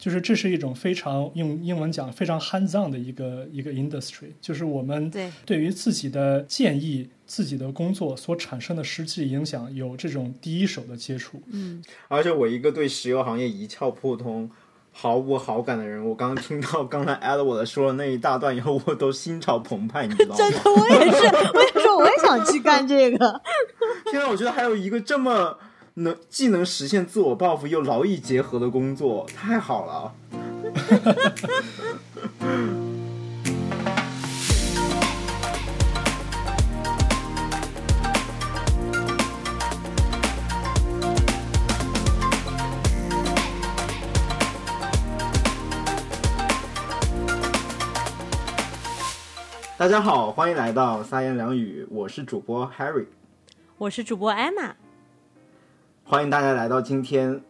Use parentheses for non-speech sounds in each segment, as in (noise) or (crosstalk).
就是这是一种非常用英文讲非常 hands on 的一个一个 industry，就是我们对对于自己的建议、自己的工作所产生的实际影响有这种第一手的接触。嗯，而且我一个对石油行业一窍不通、毫无好感的人，我刚听到刚才 Edward 说的那一大段以后，我都心潮澎湃，你知道吗？(laughs) 真的，我也是，我也说我也想去干这个。(laughs) 现在我觉得还有一个这么能既能实现自我报复又劳逸结合的工作，太好了。大家好，欢迎来到三言两语，我是主播 Harry。我是主播 Emma，欢迎大家来到今天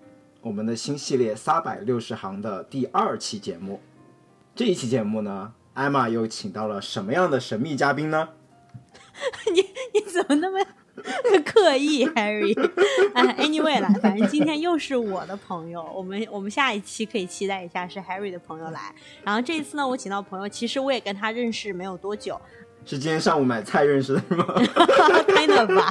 我们的新系列三百六十行的第二期节目。这一期节目呢，艾玛又请到了什么样的神秘嘉宾呢？(laughs) 你你怎么那么刻意，Harry？Anyway (laughs) 啦，反正今天又是我的朋友，我们我们下一期可以期待一下是 Harry 的朋友来。然后这一次呢，我请到朋友，其实我也跟他认识没有多久，是今天上午买菜认识的是吗？(laughs) kind of 吧。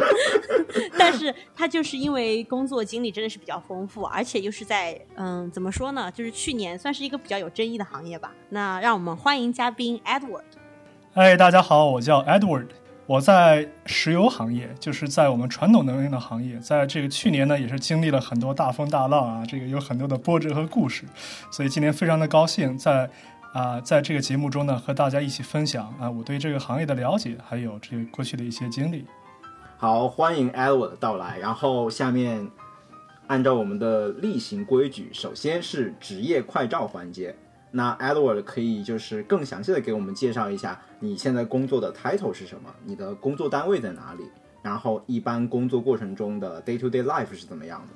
但是他就是因为工作经历真的是比较丰富，而且又是在嗯怎么说呢，就是去年算是一个比较有争议的行业吧。那让我们欢迎嘉宾 Edward。哎，大家好，我叫 Edward，我在石油行业，就是在我们传统能源的行业，在这个去年呢，也是经历了很多大风大浪啊，这个有很多的波折和故事，所以今天非常的高兴在啊、在这个节目中呢，和大家一起分享啊我对这个行业的了解，还有这过去的一些经历。好，欢迎 Edward 的到来。然后下面按照我们的例行规矩，首先是职业快照环节。那 Edward 可以就是更详细的给我们介绍一下你现在工作的 title 是什么，你的工作单位在哪里，然后一般工作过程中的 day to day life 是怎么样的。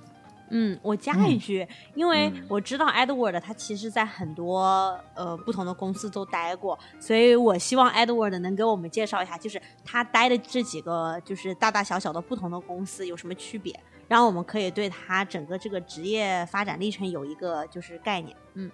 嗯，我加一句，因为我知道 Edward 他其实在很多呃不同的公司都待过，所以我希望 Edward 能给我们介绍一下，就是他待的这几个就是大大小小的不同的公司有什么区别，然后我们可以对他整个这个职业发展历程有一个就是概念。嗯，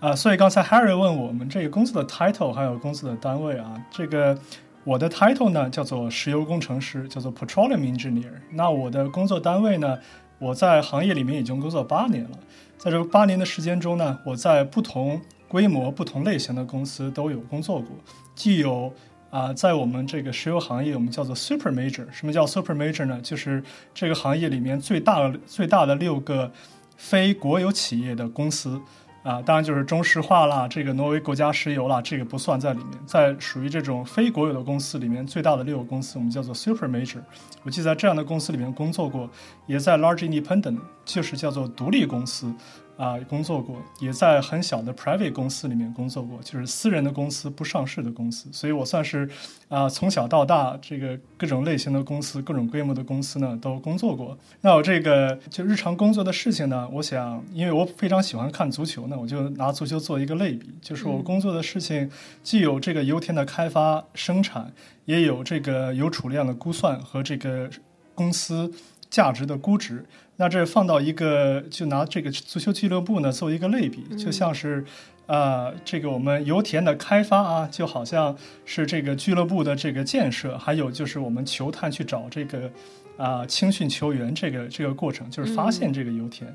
啊，所以刚才 Harry 问我们这个公司的 title 还有公司的单位啊，这个我的 title 呢叫做石油工程师，叫做 petroleum engineer。那我的工作单位呢，我在行业里面已经工作八年了，在这八年的时间中呢，我在不同规模、不同类型的公司都有工作过，既有啊、在我们这个石油行业，我们叫做 super major。什么叫 super major 呢？就是这个行业里面最大的最大的六个非国有企业的公司。啊，当然就是中石化啦，这个挪威国家石油啦，这个不算在里面。在属于这种非国有的公司里面，最大的六个公司我们叫做 super major。我记得在这样的公司里面工作过，也在 large independent，就是叫做独立公司啊工作过，也在很小的 private 公司里面工作过，就是私人的公司、不上市的公司。所以我算是啊从小到大这个各种类型的公司、各种规模的公司呢都工作过。那我这个就日常工作的事情呢，我想因为我非常喜欢看足球呢，我就拿足球做一个类比，就是我工作的事情既有这个油田的开发生产，也有这个油储量的估算和这个公司价值的估值。那这放到一个，就拿这个足球俱乐部呢做一个类比，就像是，呃，这个我们油田的开发啊，就好像是这个俱乐部的这个建设，还有就是我们球探去找这个啊、青训球员这个这个过程，就是发现这个油田。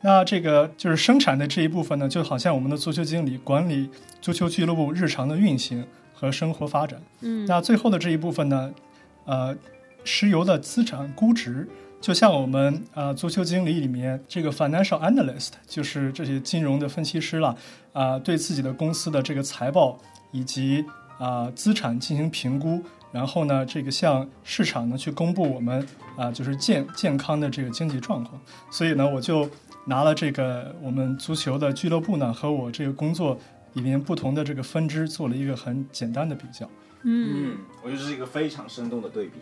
那这个就是生产的这一部分呢，就好像我们的足球经理管理足球俱乐部日常的运行和生活发展。嗯，那最后的这一部分呢，呃，石油的资产估值，就像我们啊足球经理里面这个 financial analyst，就是这些金融的分析师了，啊、对自己的公司的这个财报以及啊、资产进行评估，然后呢，这个向市场呢去公布我们啊、就是健健康的这个经济状况。所以呢，我就拿了这个我们足球的俱乐部呢和我这个工作里面不同的这个分支做了一个很简单的比较。嗯，我觉得这是一个非常生动的对比。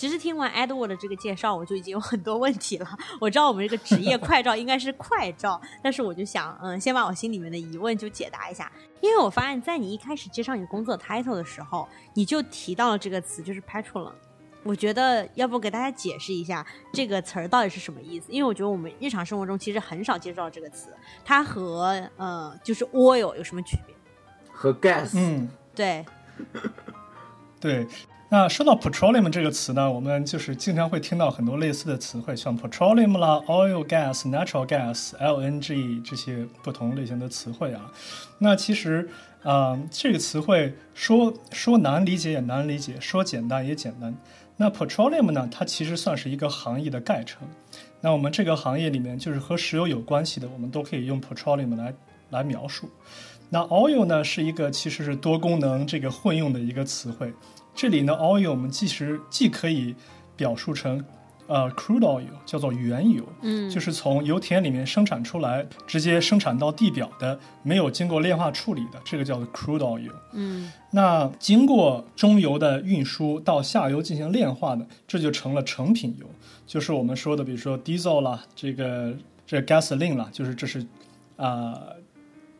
其实听完 Edward 的这个介绍，我就已经有很多问题了。我知道我们这个职业 (laughs) 快照应该是快照，但是我就想，嗯，先把我心里面的疑问就解答一下。因为我发现，在你一开始介绍你工作 title 的时候，你就提到了这个词，就是 petroleum。我觉得要不给大家解释一下这个词儿到底是什么意思？因为我觉得我们日常生活中其实很少接触到这个词，它和呃就是 oil 有什么区别？和 gas，嗯，对，对。那说到 petroleum 这个词呢，我们就是经常会听到很多类似的词汇，像 petroleum 啦、oil gas、natural gas、LNG 这些不同类型的词汇啊。那其实，嗯，这个词汇说说难理解也难理解，说简单也简单。那 petroleum 呢，它其实算是一个行业的概称。那我们这个行业里面，就是和石油有关系的，我们都可以用 petroleum 来来描述。那 oil 呢，是一个其实是多功能这个混用的一个词汇。这里呢，oil 我们其实既可以表述成，呃，crude oil 叫做原油，嗯，就是从油田里面生产出来，直接生产到地表的，没有经过炼化处理的，这个叫做 crude oil。嗯，那经过中油的运输到下游进行炼化的，这就成了成品油，就是我们说的，比如说 diesel 啦，这个这 gasoline 啦，就是这是啊。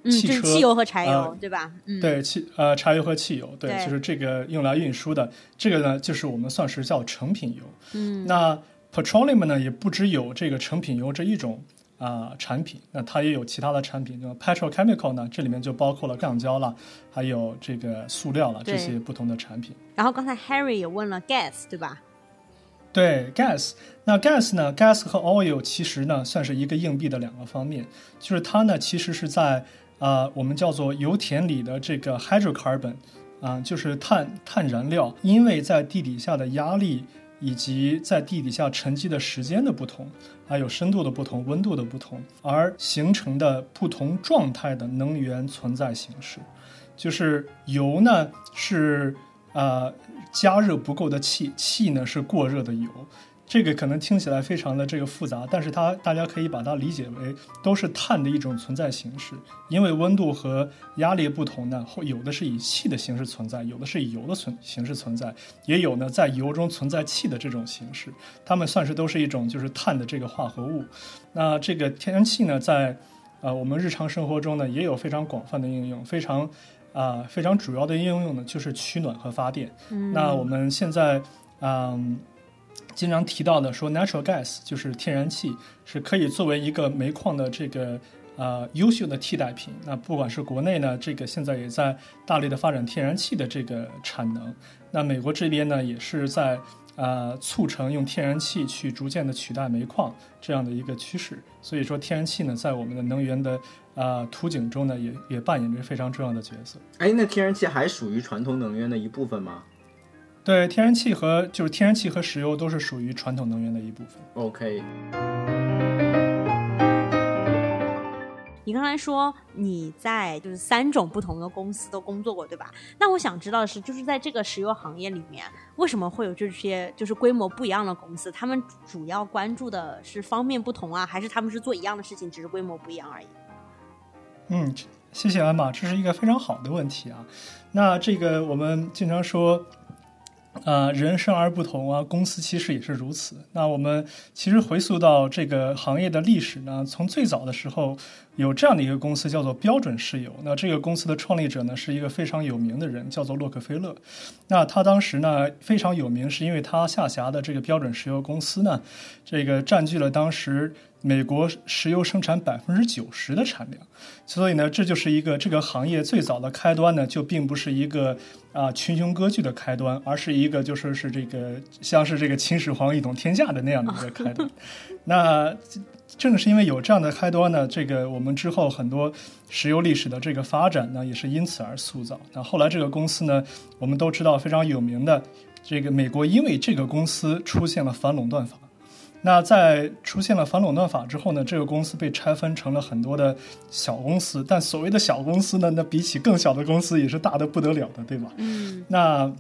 嗯，汽车、就是汽油和柴油，呃对吧？嗯，对，汽呃柴油和汽油，对，对就是这个用来运输的，这个呢就是我们算是叫成品油。嗯，那 petroleum 呢也不只有这个成品油这一种啊、产品，那它也有其他的产品，就 petrochemical 呢这里面就包括了橡胶了，还有这个塑料了这些不同的产品。然后刚才 Harry 也问了 gas，对吧？对 gas，那 gas 呢？gas 和 oil 其实呢算是一个硬币的两个方面，就是它呢其实是在啊、我们叫做油田里的这个 hydrocarbon 啊、就是碳碳燃料，因为在地底下的压力以及在地底下沉积的时间的不同，还有深度的不同、温度的不同，而形成的不同状态的能源存在形式。就是油呢是呃加热不够的气，气呢是过热的油。这个可能听起来非常的这个复杂，但是它大家可以把它理解为都是碳的一种存在形式。因为温度和压力不同呢，有的是以气的形式存在，有的是以油的存形式存在，也有呢在油中存在气的这种形式。它们算是都是一种就是碳的这个化合物。那这个天然气呢，在呃我们日常生活中呢也有非常广泛的应用，非常啊、非常主要的应用呢就是取暖和发电。那我们现在嗯。经常提到的说，natural gas 就是天然气，是可以作为一个煤矿的这个呃优秀的替代品。那不管是国内呢，这个现在也在大力的发展天然气的这个产能。那美国这边呢，也是在呃促成用天然气去逐渐的取代煤矿这样的一个趋势。所以说，天然气呢，在我们的能源的呃图景中呢，也也扮演着非常重要的角色。哎，那天然气还属于传统能源的一部分吗对，天然气和就是天然气和石油都是属于传统能源的一部分。？OK，你刚才说你在就是三种不同的公司都工作过，对吧？那我想知道的是，就是在这个石油行业里面，为什么会有这些就是规模不一样的公司？他们主要关注的是方面不同啊，还是他们是做一样的事情，只是规模不一样而已？嗯，谢谢安玛，这是一个非常好的问题啊。那这个我们经常说，啊，人生而不同啊，公司其实也是如此。那我们其实回溯到这个行业的历史呢，从最早的时候有这样的一个公司叫做标准石油。那这个公司的创立者呢是一个非常有名的人，叫做洛克菲勒。那他当时呢非常有名，是因为他下辖的这个标准石油公司呢，这个占据了当时美国石油生产百分之九十的产量。所以呢，这就是一个这个行业最早的开端呢，就并不是一个啊、群雄割据的开端，而是一个就说是这个像是这个秦始皇一统天下的那样的一个开端。那正是因为有这样的开端呢，这个我们之后很多石油历史的这个发展呢，也是因此而塑造。那后来这个公司呢，我们都知道非常有名的，这个美国因为这个公司出现了反垄断法。那在出现了反垄断法之后呢，这个公司被拆分成了很多的小公司，但所谓的小公司呢，那比起更小的公司也是大的不得了的，对吧？嗯那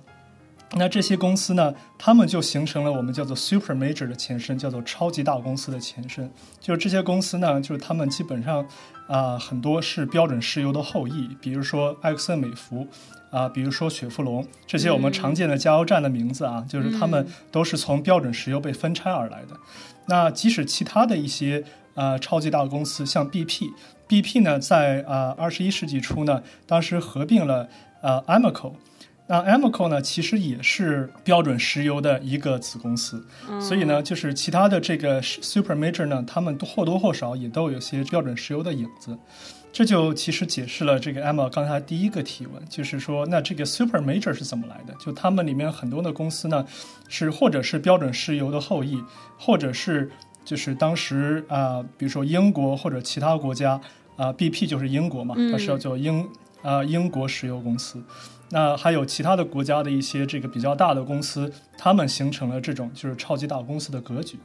那这些公司呢，他们就形成了我们叫做 super major 的前身，叫做超级大公司的前身。就是这些公司呢，就是他们基本上啊、很多是标准石油的后裔，比如说埃克森美孚。啊，比如说雪佛龙这些我们常见的加油站的名字啊，就是他们都是从标准石油被分拆而来的。那即使其他的一些呃超级大公司，像 BP，BP 呢在啊二十一世纪初呢，当时合并了呃 Amoco。那 Amoco 呢，其实也是标准石油的一个子公司，所以呢，就是其他的这个 super major 呢，他们或多或少也都有些标准石油的影子。这就其实解释了这个 Emma 刚才第一个提问，就是说，那这个 super major 是怎么来的？就他们里面很多的公司呢，是或者是标准石油的后裔，或者是就是当时啊，比如说英国或者其他国家啊，BP 就是英国嘛，它是要叫英啊英国石油公司。那还有其他的国家的一些这个比较大的公司，他们形成了这种就是超级大公司的格局。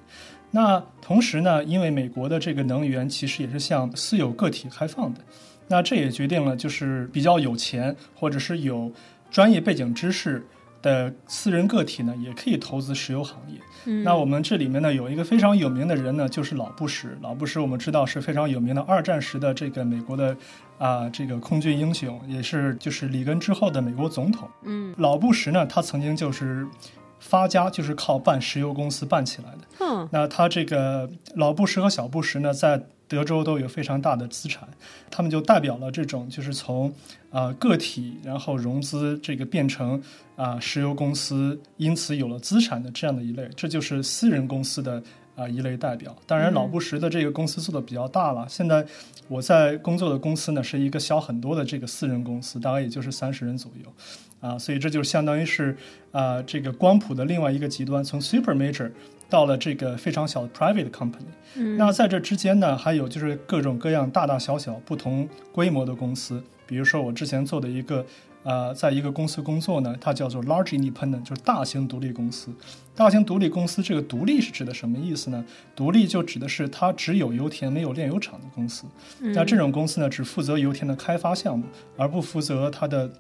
那同时呢，因为美国的这个能源其实也是向私有个体开放的，那这也决定了就是比较有钱或者是有专业背景知识的私人个体呢，也可以投资石油行业。那我们这里面呢有一个非常有名的人呢，就是老布什。老布什我们知道是非常有名的二战时的这个美国的啊这个空军英雄，也是就是里根之后的美国总统。嗯，老布什呢，他曾经就是发家就是靠办石油公司办起来的。嗯，那他这个老布什和小布什呢，在德州都有非常大的资产，他们就代表了这种就是从啊个体然后融资这个变成啊石油公司，因此有了资产的这样的一类，这就是私人公司的啊一类代表。当然，老布什的这个公司做的比较大了。现在我在工作的公司呢，是一个小很多的这个私人公司，大概也就是三十人左右啊，所以这就相当于是啊这个光谱的另外一个极端，从 super major。到了这个非常小的 private company，嗯，那在这之间呢，还有就是各种各样大大小小不同规模的公司，比如说我之前做的一个，呃，在一个公司工作呢，它叫做 large independent，就是大型独立公司。大型独立公司这个独立是指的什么意思呢？独立就指的是它只有油田没有炼油厂的公司。那这种公司呢，只负责油田的开发项目，而不负责它的。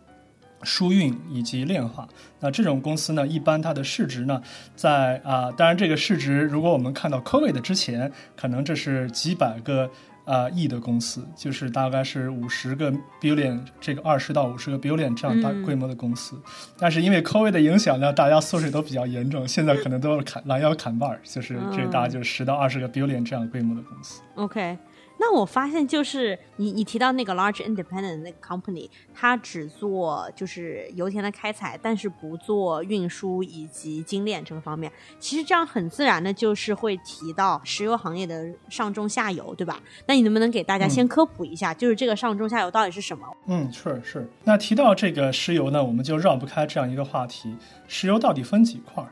输运以及炼化，那这种公司呢，一般它的市值呢，在啊，当然这个市值，如果我们看到 COVID 之前，可能这是几百个啊亿的公司，就是大概是五十个 billion，这个二十到五十个 billion 这样大规模的公司。但是因为 COVID 的影响呢，大家缩水都比较严重，现在可能都是砍拦腰砍半，就是这大概就是十到二十个 billion 这样规模的公司。OK。那我发现就是你你提到那个 large independent 那个 company，它只做就是油田的开采，但是不做运输以及精炼这个方面。其实这样很自然的就是会提到石油行业的上中下游，对吧？那你能不能给大家先科普一下，就是这个上中下游到底是什么？嗯，是是。那提到这个石油呢，我们就绕不开这样一个话题：石油到底分几块？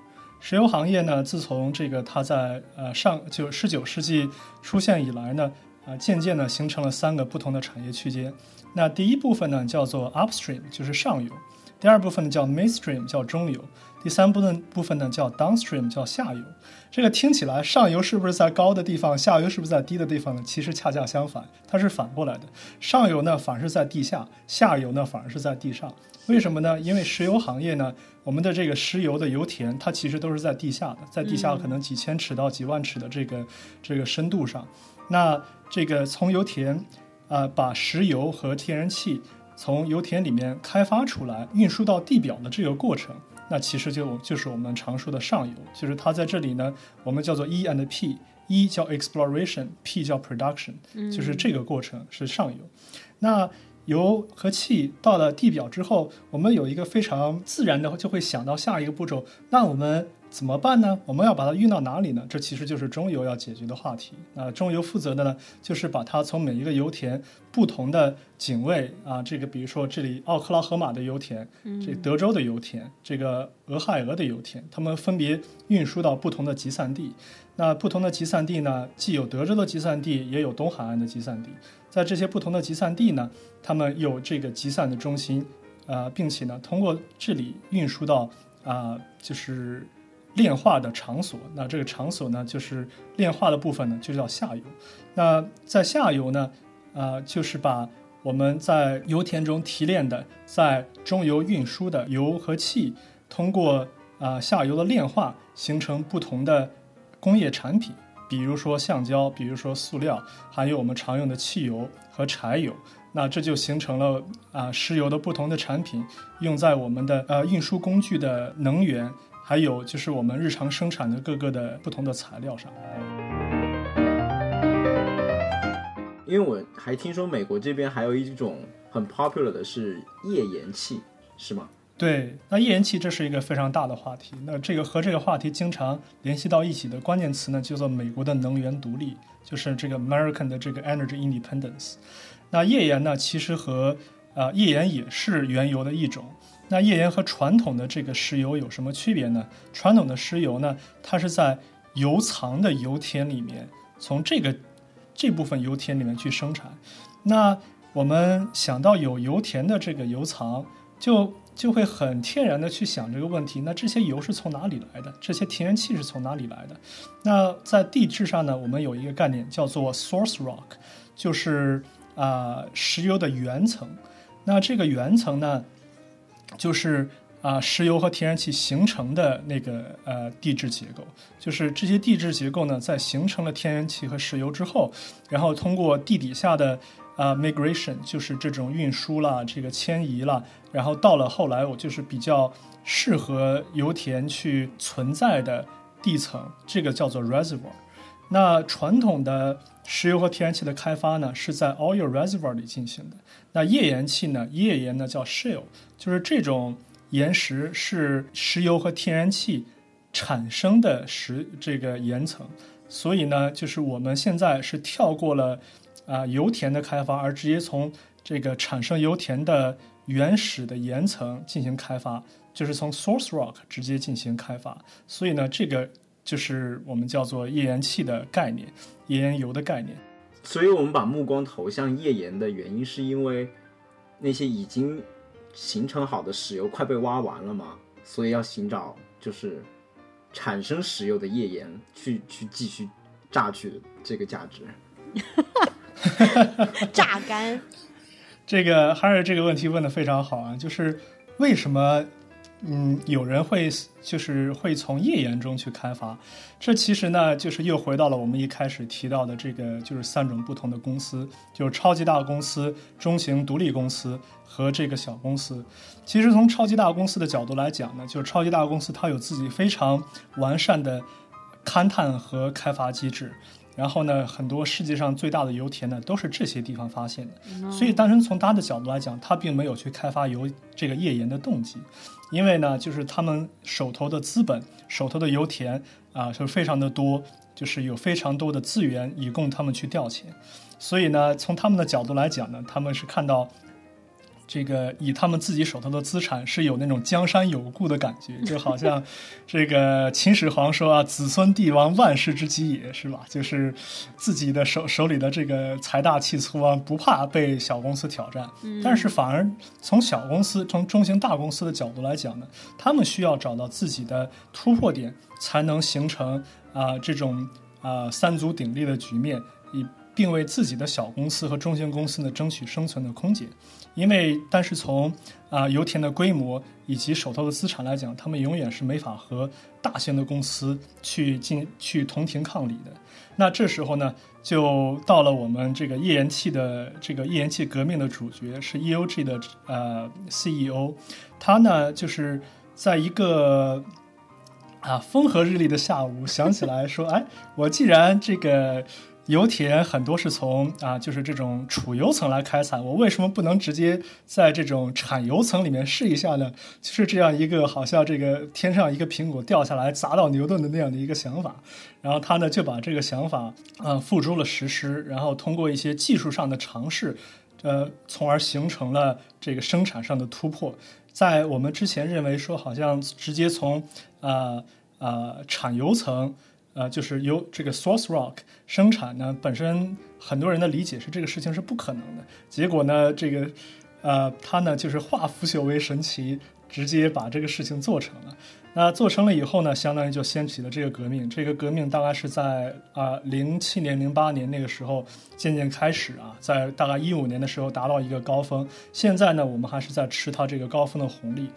石油行业呢，自从这个它在呃上就十九世纪出现以来呢。啊，渐渐的形成了三个不同的产业区间。那第一部分呢，叫做 upstream，就是上游；第二部分呢叫 midstream，叫中游；第三部分部分呢叫 downstream，叫下游。这个听起来，上游是不是在高的地方，下游是不是在低的地方呢？其实恰恰相反，它是反过来的。上游呢，反而是在地下；下游呢，反而是在地上。为什么呢？因为石油行业呢，我们的这个石油的油田，它其实都是在地下的，在地下可能几千尺到几万尺的这个这个深度上。那这个从油田，啊，把石油和天然气从油田里面开发出来，运输到地表的这个过程，那其实就就是我们常说的上游，就是它在这里呢，我们叫做 E and P，E 叫 exploration，P 叫 production，就是这个过程是上游。那油和气到了地表之后，我们有一个非常自然的就会想到下一个步骤，那我们。怎么办呢？我们要把它运到哪里呢？这其实就是中油要解决的话题。那中油负责的呢，就是把它从每一个油田不同的井位啊，这个比如说这里奥克拉荷马的油田，这德州的油田，这个俄亥俄的油田，它们分别运输到不同的集散地。那不同的集散地呢，既有德州的集散地，也有东海岸的集散地。在这些不同的集散地呢，他们有这个集散的中心，啊，并且呢，通过这里运输到啊，就是。炼化的场所，那这个场所呢，就是炼化的部分呢，就叫下游。那在下游呢，啊，就是把我们在油田中提炼的，在中游运输的油和气，通过啊下游的炼化，形成不同的工业产品，比如说橡胶，比如说塑料，还有我们常用的汽油和柴油。那这就形成了啊石油的不同的产品，用在我们的呃运输工具的能源。还有就是我们日常生产的各个的不同的材料上，因为我还听说美国这边还有一种很 popular 的是页岩气，是吗？对，那页岩气这是一个非常大的话题。那这个和这个话题经常联系到一起的关键词呢，叫做美国的能源独立，就是这个 American 的这个 Energy Independence。那页岩呢，其实和啊页岩也是原油的一种。那页岩和传统的这个石油有什么区别呢？传统的石油呢，它是在油藏的油田里面，从这个这部分油田里面去生产。那我们想到有油田的这个油藏，就就会很天然的去想这个问题。那这些油是从哪里来的？这些天然气是从哪里来的？那在地质上呢，我们有一个概念叫做 source rock，就是啊石油的源层。那这个源层呢，就是啊石油和天然气形成的那个呃地质结构。就是这些地质结构呢，在形成了天然气和石油之后，然后通过地底下的。啊，migration 就是这种运输啦，这个迁移啦，然后到了后来，我就是比较适合油田去存在的地层，这个叫做 reservoir。那传统的石油和天然气的开发呢，是在 oil reservoir 里进行的。那页岩气呢，页岩呢叫 shale，就是这种岩石是石油和天然气产生的石这个岩层。所以呢，就是我们现在是跳过了。啊，油田的开发，而直接从这个产生油田的原始的岩层进行开发，就是从 source rock 直接进行开发。所以呢，这个就是我们叫做页岩气的概念，页岩油的概念。所以我们把目光投向页岩的原因，是因为那些已经形成好的石油快被挖完了嘛，所以要寻找就是产生石油的页岩，去去继续榨取这个价值。榨干，(laughs) 这个哈尔这个问题问的非常好啊，就是为什么嗯有人会就是会从页岩中去开发？这其实呢就是又回到了我们一开始提到的这个就是三种不同的公司，就是超级大公司、中型独立公司和这个小公司。其实从超级大公司的角度来讲呢，就是超级大公司它有自己非常完善的勘探和开发机制。然后呢，很多世界上最大的油田呢，都是这些地方发现的。所以，单纯从他的角度来讲，他并没有去开发油这个页岩的动机，因为呢，就是他们手头的资本、手头的油田啊，是非常的多，就是有非常多的资源以供他们去调遣。所以呢，从他们的角度来讲呢，他们是看到。这个以他们自己手头的资产是有那种江山有故的感觉，就好像这个秦始皇说啊，子孙帝王万世之基也是吧？(laughs) 就是自己的手手里的这个财大气粗啊，不怕被小公司挑战。但是反而从小公司、从中型大公司的角度来讲呢，他们需要找到自己的突破点，才能形成啊这种啊三足鼎立的局面，以并为自己的小公司和中型公司呢争取生存的空间。因为，但是从啊油田的规模以及手头的资产来讲，他们永远是没法和大型的公司去进去同庭抗礼的。那这时候呢，就到了我们这个页岩气的这个页岩气革命的主角是 EOG 的呃 CEO，他呢就是在一个啊风和日丽的下午想起来说，哎，我既然这个。油田很多是从啊，就是这种储油层来开采。我为什么不能直接在这种产油层里面试一下呢？就是这样一个好像这个天上一个苹果掉下来砸到牛顿的那样的一个想法。然后他呢就把这个想法啊付诸了实施，然后通过一些技术上的尝试，呃，从而形成了这个生产上的突破。在我们之前认为说好像直接从啊啊产油层。呃，就是由这个 source rock 生产呢，本身很多人的理解是这个事情是不可能的。结果呢，这个，呃，他呢就是化腐朽为神奇，直接把这个事情做成了。那做成了以后呢，相当于就掀起了这个革命。这个革命大概是在啊零七年、零八年那个时候渐渐开始啊，在大概一五年的时候达到一个高峰。现在呢，我们还是在吃它这个高峰的红利。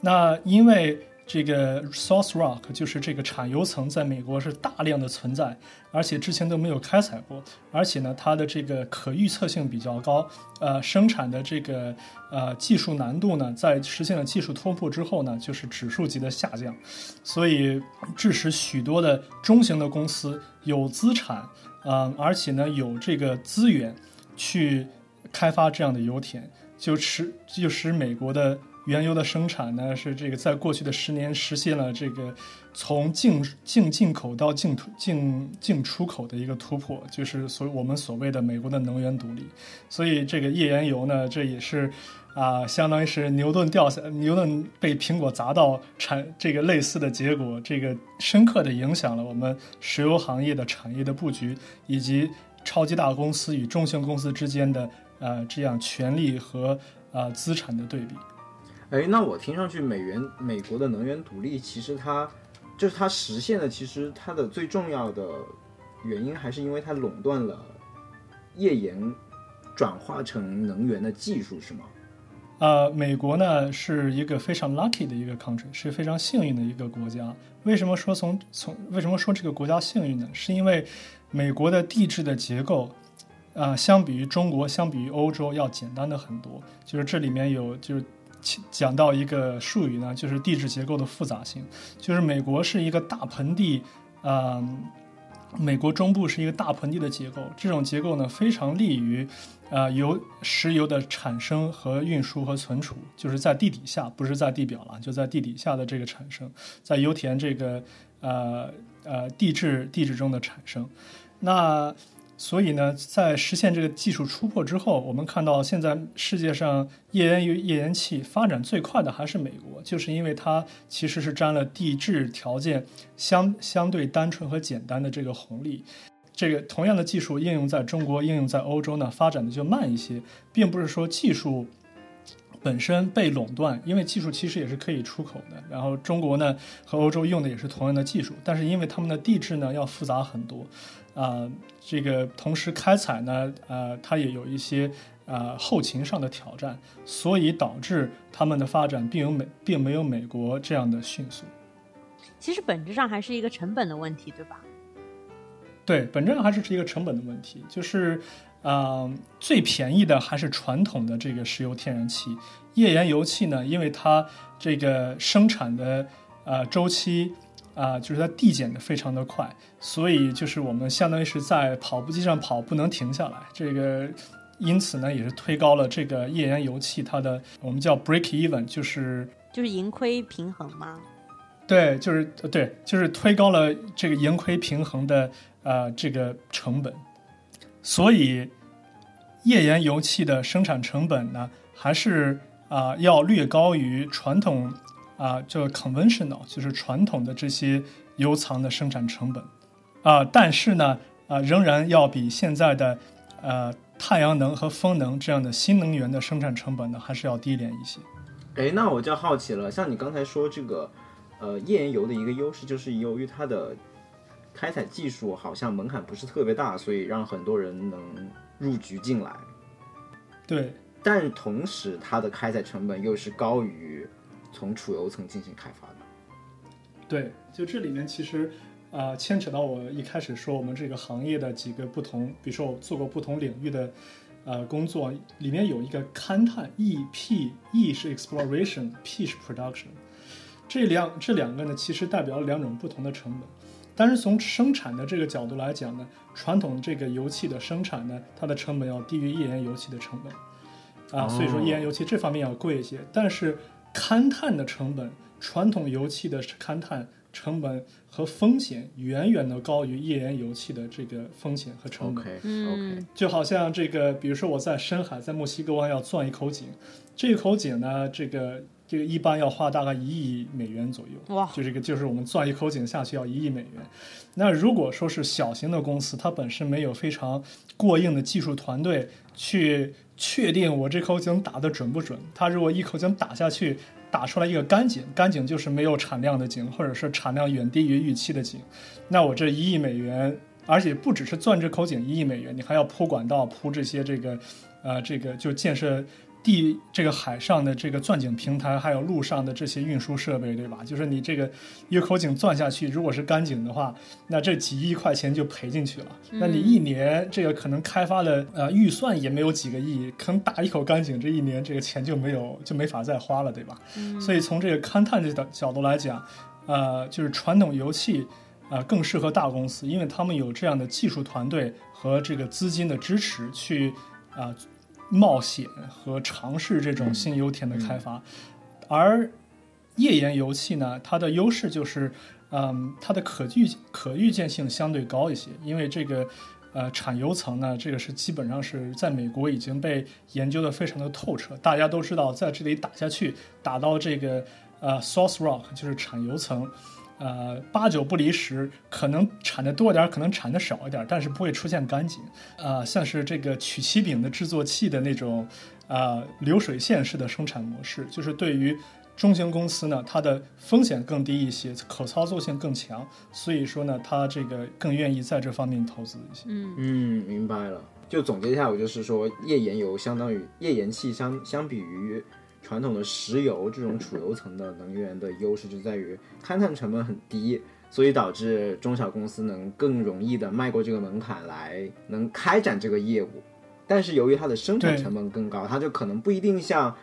那因为。这个 source rock 就是这个产油层，在美国是大量的存在，而且之前都没有开采过，而且呢，它的这个可预测性比较高，呃，生产的这个呃技术难度呢，在实现了技术突破之后呢，就是指数级的下降，所以致使许多的中型的公司有资产，嗯，而且呢有这个资源去开发这样的油田，就使就使美国的。原油的生产呢，是这个在过去的十年实现了这个从净净进口到净净净出口的一个突破，就是所我们所谓的美国的能源独立。所以这个页岩油呢，这也是啊，相当于是牛顿掉下牛顿被苹果砸到产这个类似的结果，这个深刻的影响了我们石油行业的产业的布局，以及超级大公司与中型公司之间的呃这样权力和啊资产的对比。哎，那我听上去，美元美国的能源独立，其实它就是它实现的，其实它的最重要的原因还是因为它垄断了页岩转化成能源的技术，是吗？呃，美国呢是一个非常 lucky 的一个 country，是非常幸运的一个国家。为什么说从从为什么说这个国家幸运呢？是因为美国的地质的结构啊，相比于中国，相比于欧洲要简单的很多。就是这里面有就是。讲到一个术语呢，就是地质结构的复杂性。就是美国是一个大盆地，嗯，美国中部是一个大盆地的结构。这种结构呢，非常利于，呃，油石油的产生和运输和存储，就是在地底下，不是在地表了，就在地底下的这个产生，在油田这个呃呃地质地质中的产生。那所以呢，在实现这个技术突破之后，我们看到现在世界上页岩油页岩气发展最快的还是美国，就是因为它其实是沾了地质条件相相对单纯和简单的这个红利。这个同样的技术应用在中国、应用在欧洲呢，发展的就慢一些，并不是说技术本身被垄断，因为技术其实也是可以出口的。然后中国呢和欧洲用的也是同样的技术，但是因为他们的地质呢要复杂很多。啊，这个同时开采呢，呃，它也有一些呃后勤上的挑战，所以导致他们的发展并有美并没有美国这样的迅速。其实本质上还是一个成本的问题，对吧？对，本质上还是是一个成本的问题，就是啊，最便宜的还是传统的这个石油天然气，页岩油气呢，因为它这个生产的呃周期。啊，就是它递减的非常的快，所以就是我们相当于是在跑步机上跑，不能停下来。这个因此呢，也是推高了这个页岩油气它的我们叫 break even，就是就是盈亏平衡吗？对，就是对，就是推高了这个盈亏平衡的呃这个成本。所以页岩油气的生产成本呢，还是啊要略高于传统。啊，就 conventional 就是传统的这些油藏的生产成本，啊，但是呢，啊，仍然要比现在的，呃，太阳能和风能这样的新能源的生产成本呢，还是要低廉一些。哎，那我就好奇了，像你刚才说这个，呃，页岩油的一个优势就是由于它的开采技术好像门槛不是特别大，所以让很多人能入局进来。对，但同时它的开采成本又是高于。从储油层进行开发的，对，就这里面其实，啊，牵扯到我一开始说我们这个行业的几个不同，比如说我做过不同领域的，呃，工作里面有一个勘探，E P E 是 exploration，P 是 production，这两这两个呢，其实代表了两种不同的成本，但是从生产的这个角度来讲呢，传统这个油气的生产呢，它的成本要低于页岩油气的成本，啊，所以说页岩油气这方面要贵一些，但是。勘探的成本，传统油气的勘探成本和风险远远的高于页岩油气的这个风险和成本。OK，就好像这个，比如说我在深海，在墨西哥湾要钻一口井，这口井呢，这个这个一般要花大概一亿美元左右。哇！就这个，就是我们钻一口井下去要一亿美元。那如果说是小型的公司，它本身没有非常过硬的技术团队去。确定我这口井打的准不准？他如果一口井打下去，打出来一个干井，干井就是没有产量的井，或者是产量远低于预期的井，那我这一亿美元，而且不只是钻这口井一亿美元，你还要铺管道，铺这些这个，呃，这个就建设。地这个海上的这个钻井平台，还有路上的这些运输设备，对吧？就是你这个一口井钻下去，如果是干井的话，那这几亿块钱就赔进去了。那你一年这个可能开发的呃预算也没有几个亿，可能打一口干井，这一年这个钱就没有就没法再花了，对吧？所以从这个勘探的角度来讲，呃，就是传统油气啊更适合大公司，因为他们有这样的技术团队和这个资金的支持去啊。冒险和尝试这种新油田的开发，而页岩油气呢，它的优势就是，嗯，它的可预可预见性相对高一些，因为这个。呃，产油层呢，这个是基本上是在美国已经被研究的非常的透彻。大家都知道，在这里打下去，打到这个呃 source rock，就是产油层，呃，八九不离十，可能产的多点儿，可能产的少一点儿，但是不会出现干井。呃，像是这个曲奇饼的制作器的那种，呃，流水线式的生产模式，就是对于。中型公司呢，它的风险更低一些，可操作性更强，所以说呢，它这个更愿意在这方面投资一些。嗯嗯，明白了。就总结一下，我就是说，页岩油相当于页岩气相相比于传统的石油这种储油层的能源的优势就在于勘探成本很低，所以导致中小公司能更容易的迈过这个门槛来能开展这个业务。但是由于它的生产成本更高，它就可能不一定像。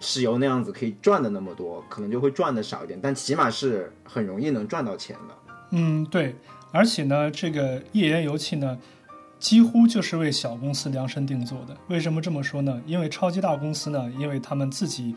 石油那样子可以赚的那么多，可能就会赚的少一点，但起码是很容易能赚到钱的。嗯，对，而且呢，这个页岩油气呢，几乎就是为小公司量身定做的。为什么这么说呢？因为超级大公司呢，因为他们自己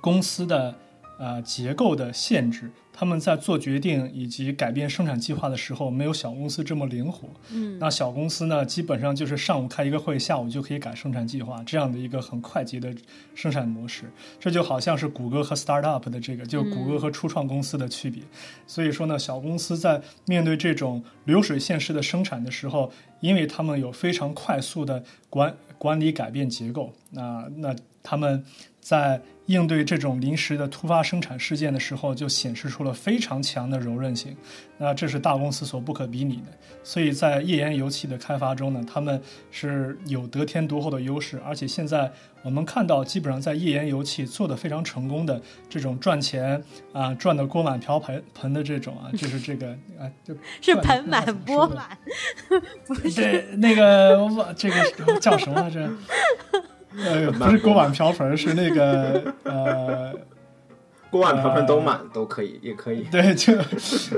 公司的呃结构的限制。他们在做决定以及改变生产计划的时候，没有小公司这么灵活。嗯，那小公司呢，基本上就是上午开一个会，下午就可以改生产计划，这样的一个很快捷的生产模式。这就好像是谷歌和 startup 的这个，就谷歌和初创公司的区别。所以说呢，小公司在面对这种流水线式的生产的时候，因为他们有非常快速的管管理改变结构，那那他们在。应对这种临时的突发生产事件的时候，就显示出了非常强的柔韧性。那这是大公司所不可比拟的。所以在页岩油气的开发中呢，他们是有得天独厚的优势。而且现在我们看到，基本上在页岩油气做得非常成功的这种赚钱啊，赚的锅满瓢盆盆的这种啊，就是这个啊，就 (laughs) 是盆满钵满，不是那个这个叫什么来着？(laughs) 呃，不是锅碗瓢盆，是那个 (laughs) 呃，锅碗瓢盆都满都可以，也可以。对，就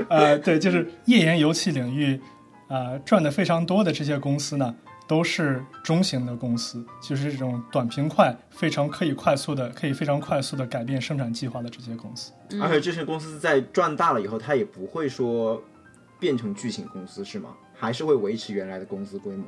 呃，对，就是页岩油气领域啊，赚的非常多的这些公司呢，都是中型的公司，就是这种短平快、非常可以快速的、可以非常快速的改变生产计划的这些公司。而且这些公司在赚大了以后，它也不会说变成巨型公司，是吗？还是会维持原来的公司规模？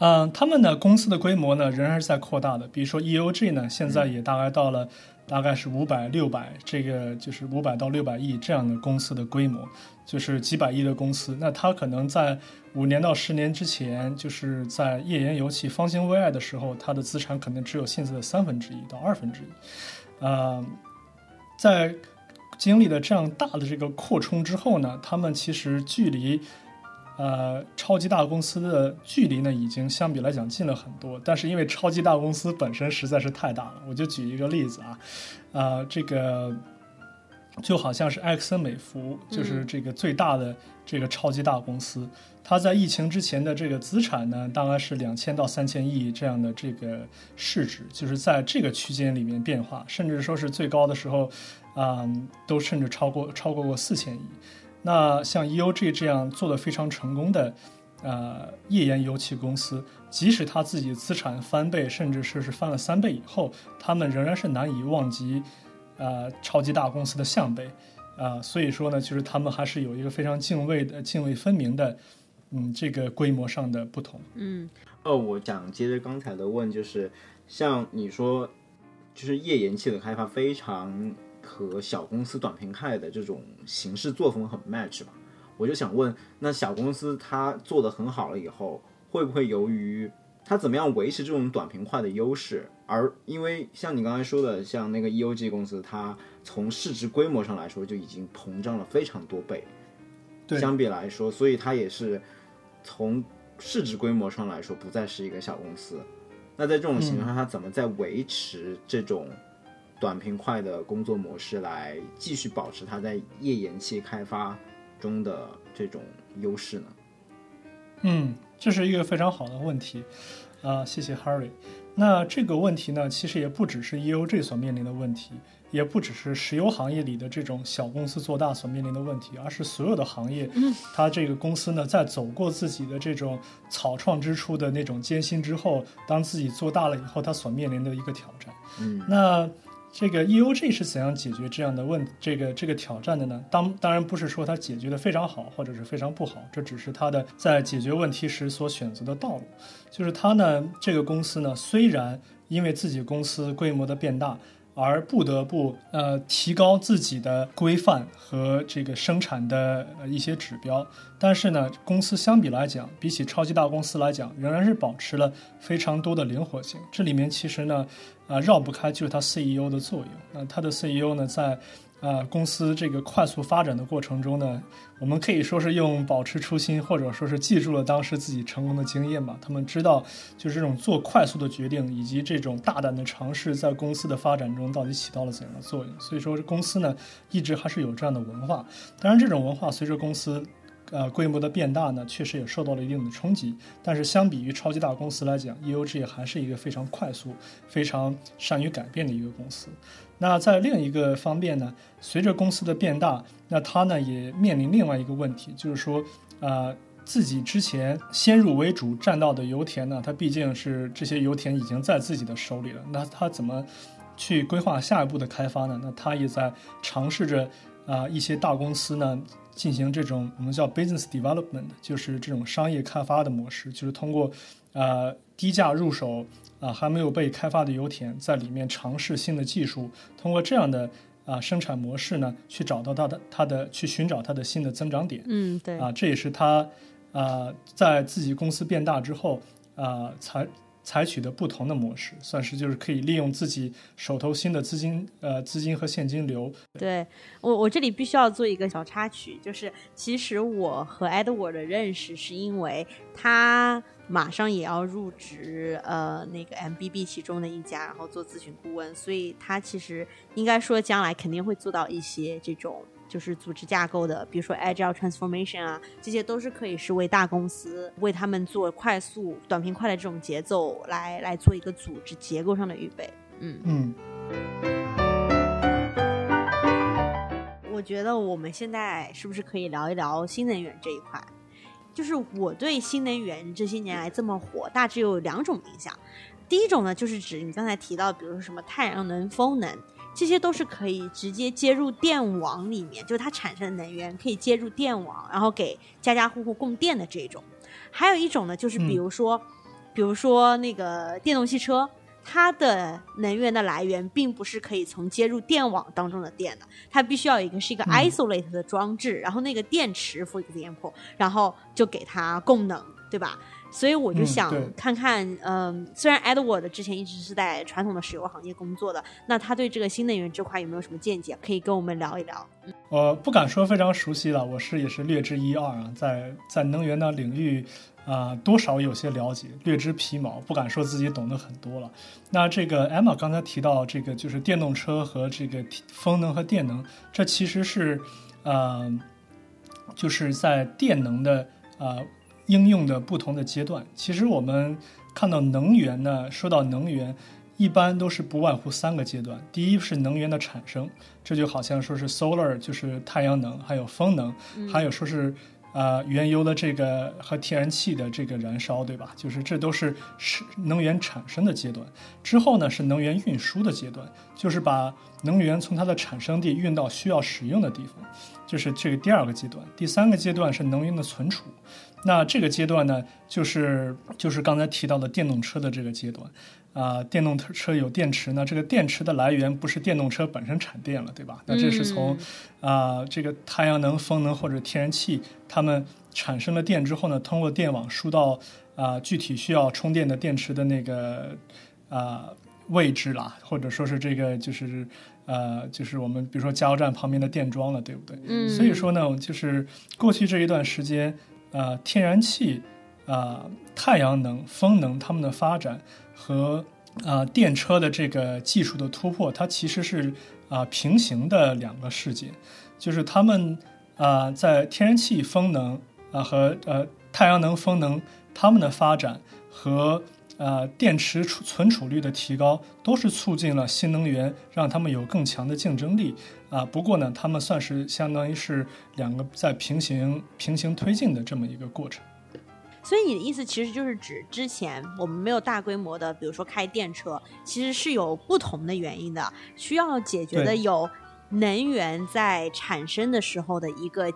嗯，他们的公司的规模呢仍然是在扩大的。比如说 EOG 呢，现在也大概到了大概是五百、六百，这个就是五百到六百亿这样的公司的规模，就是几百亿的公司。那它可能在五年到十年之前，就是在页岩油气方兴未艾的时候，它的资产可能只有现在的三分之一到二分之一。呃，在经历了这样大的这个扩充之后呢，他们其实距离。呃，超级大公司的距离呢，已经相比来讲近了很多。但是因为超级大公司本身实在是太大了，我就举一个例子啊，呃，这个就好像是埃克森美孚，就是这个最大的这个超级大公司，它在疫情之前的这个资产呢，大概是两千到三千亿这样的这个市值，就是在这个区间里面变化，甚至说是最高的时候，啊，都甚至超过超过过四千亿。那像 EOG 这样做的非常成功的，呃，页岩油气公司，即使它自己资产翻倍，甚至是是翻了三倍以后，他们仍然是难以望及，呃，超级大公司的项背，啊，所以说呢，就是他们还是有一个非常敬畏的、敬畏分明的，嗯，这个规模上的不同。嗯，哦，我想接着刚才的问，就是像你说，就是页岩气的开发非常。和小公司短平快的这种行事作风很 match 吧？我就想问，那小公司它做的很好了以后，会不会由于它怎么样维持这种短平快的优势？而因为像你刚才说的，像那个 EOG 公司，它从市值规模上来说就已经膨胀了非常多倍，相比来说，所以它也是从市值规模上来说不再是一个小公司。那在这种情况下，它怎么在维持这种？短平快的工作模式来继续保持它在页岩气开发中的这种优势呢？嗯，这是一个非常好的问题。啊，谢谢 Harry。那这个问题呢，其实也不只是 EOG 所面临的问题，也不只是石油行业里的这种小公司做大所面临的问题，而是所有的行业，它这个公司呢，在走过自己的这种草创之初的那种艰辛之后，当自己做大了以后，它所面临的一个挑战。嗯，那。这个 EOG 是怎样解决这样的问这个这个挑战的呢？当当然不是说它解决的非常好或者是非常不好，这只是它的在解决问题时所选择的道路。就是它呢，这个公司呢，虽然因为自己公司规模的变大。而不得不呃提高自己的规范和这个生产的一些指标，但是呢，公司相比来讲，比起超级大公司来讲，仍然是保持了非常多的灵活性。这里面其实呢，啊绕不开就是它 CEO 的作用。那它的 CEO 呢，在呃，公司这个快速发展的过程中呢，我们可以说是用保持初心，或者说是记住了当时自己成功的经验吧。他们知道，就是这种做快速的决定，以及这种大胆的尝试，在公司的发展中到底起到了怎样的作用。所以说，公司呢，一直还是有这样的文化。当然，这种文化随着公司，呃，规模的变大呢，确实也受到了一定的冲击。但是，相比于超级大公司来讲，EOG 还是一个非常快速、非常善于改变的一个公司。那在另一个方面呢，随着公司的变大，那它呢也面临另外一个问题，就是说，呃，自己之前先入为主占到的油田呢，它毕竟是这些油田已经在自己的手里了，那它怎么去规划下一步的开发呢？那它也在尝试着啊一些大公司呢进行这种我们叫 business development，就是这种商业开发的模式，就是通过呃低价入手。啊，还没有被开发的油田，在里面尝试新的技术，通过这样的啊生产模式呢，去找到它的它的去寻找它的新的增长点。嗯，对。啊，这也是他啊在自己公司变大之后啊采采取的不同的模式，算是就是可以利用自己手头新的资金呃资金和现金流。对我我这里必须要做一个小插曲，就是其实我和 Edward 的认识是因为他。马上也要入职，呃，那个 MBB 其中的一家，然后做咨询顾问，所以他其实应该说将来肯定会做到一些这种就是组织架构的，比如说 Agile Transformation 啊，这些都是可以是为大公司为他们做快速、短平快的这种节奏来来做一个组织结构上的预备。嗯嗯，我觉得我们现在是不是可以聊一聊新能源这一块？就是我对新能源这些年来这么火，大致有两种影响。第一种呢，就是指你刚才提到，比如说什么太阳能、风能，这些都是可以直接接入电网里面，就是它产生的能源可以接入电网，然后给家家户户供电的这种。还有一种呢，就是比如说，比如说那个电动汽车。它的能源的来源并不是可以从接入电网当中的电的，它必须要有一个是一个 isolate 的装置，然后那个电池 for example，然后就给它供能，对吧？所以我就想看看，嗯，虽然 Edward 之前一直是在传统的石油行业工作的，那他对这个新能源这块有没有什么见解，可以跟我们聊一聊？我不敢说非常熟悉了，我是也是略知一二啊，在在能源的领域。啊，多少有些了解，略知皮毛，不敢说自己懂得很多了。那这个 Emma 刚才提到这个，就是电动车和这个风能和电能，这其实是，呃，就是在电能的呃应用的不同的阶段。其实我们看到能源呢，说到能源，一般都是不外乎三个阶段。第一是能源的产生，这就好像说是 solar 就是太阳能，还有风能，还有说是。啊，原油的这个和天然气的这个燃烧，对吧？就是这都是是能源产生的阶段。之后呢，是能源运输的阶段，就是把能源从它的产生地运到需要使用的地方，就是这个第二个阶段。第三个阶段是能源的存储。那这个阶段呢，就是就是刚才提到的电动车的这个阶段。啊，电动车有电池呢，这个电池的来源不是电动车本身产电了，对吧？那这是从啊这个太阳能、风能或者天然气，它们产生了电之后呢，通过电网输到啊具体需要充电的电池的那个啊位置啦，或者说是这个就是呃就是我们比如说加油站旁边的电桩了，对不对？嗯。所以说呢，就是过去这一段时间，啊天然气、啊太阳能、风能它们的发展。和啊电车的这个技术的突破，它其实是啊平行的两个世界，就是他们啊在天然气、风能啊和呃太阳能、风能他们的发展和呃电池储存储率的提高，都是促进了新能源让他们有更强的竞争力啊。不过呢，他们算是相当于是两个在平行平行推进的这么一个过程。所以你的意思其实就是指之前我们没有大规模的，比如说开电车，其实是有不同的原因的，需要解决的有能源在产生的时候的一个。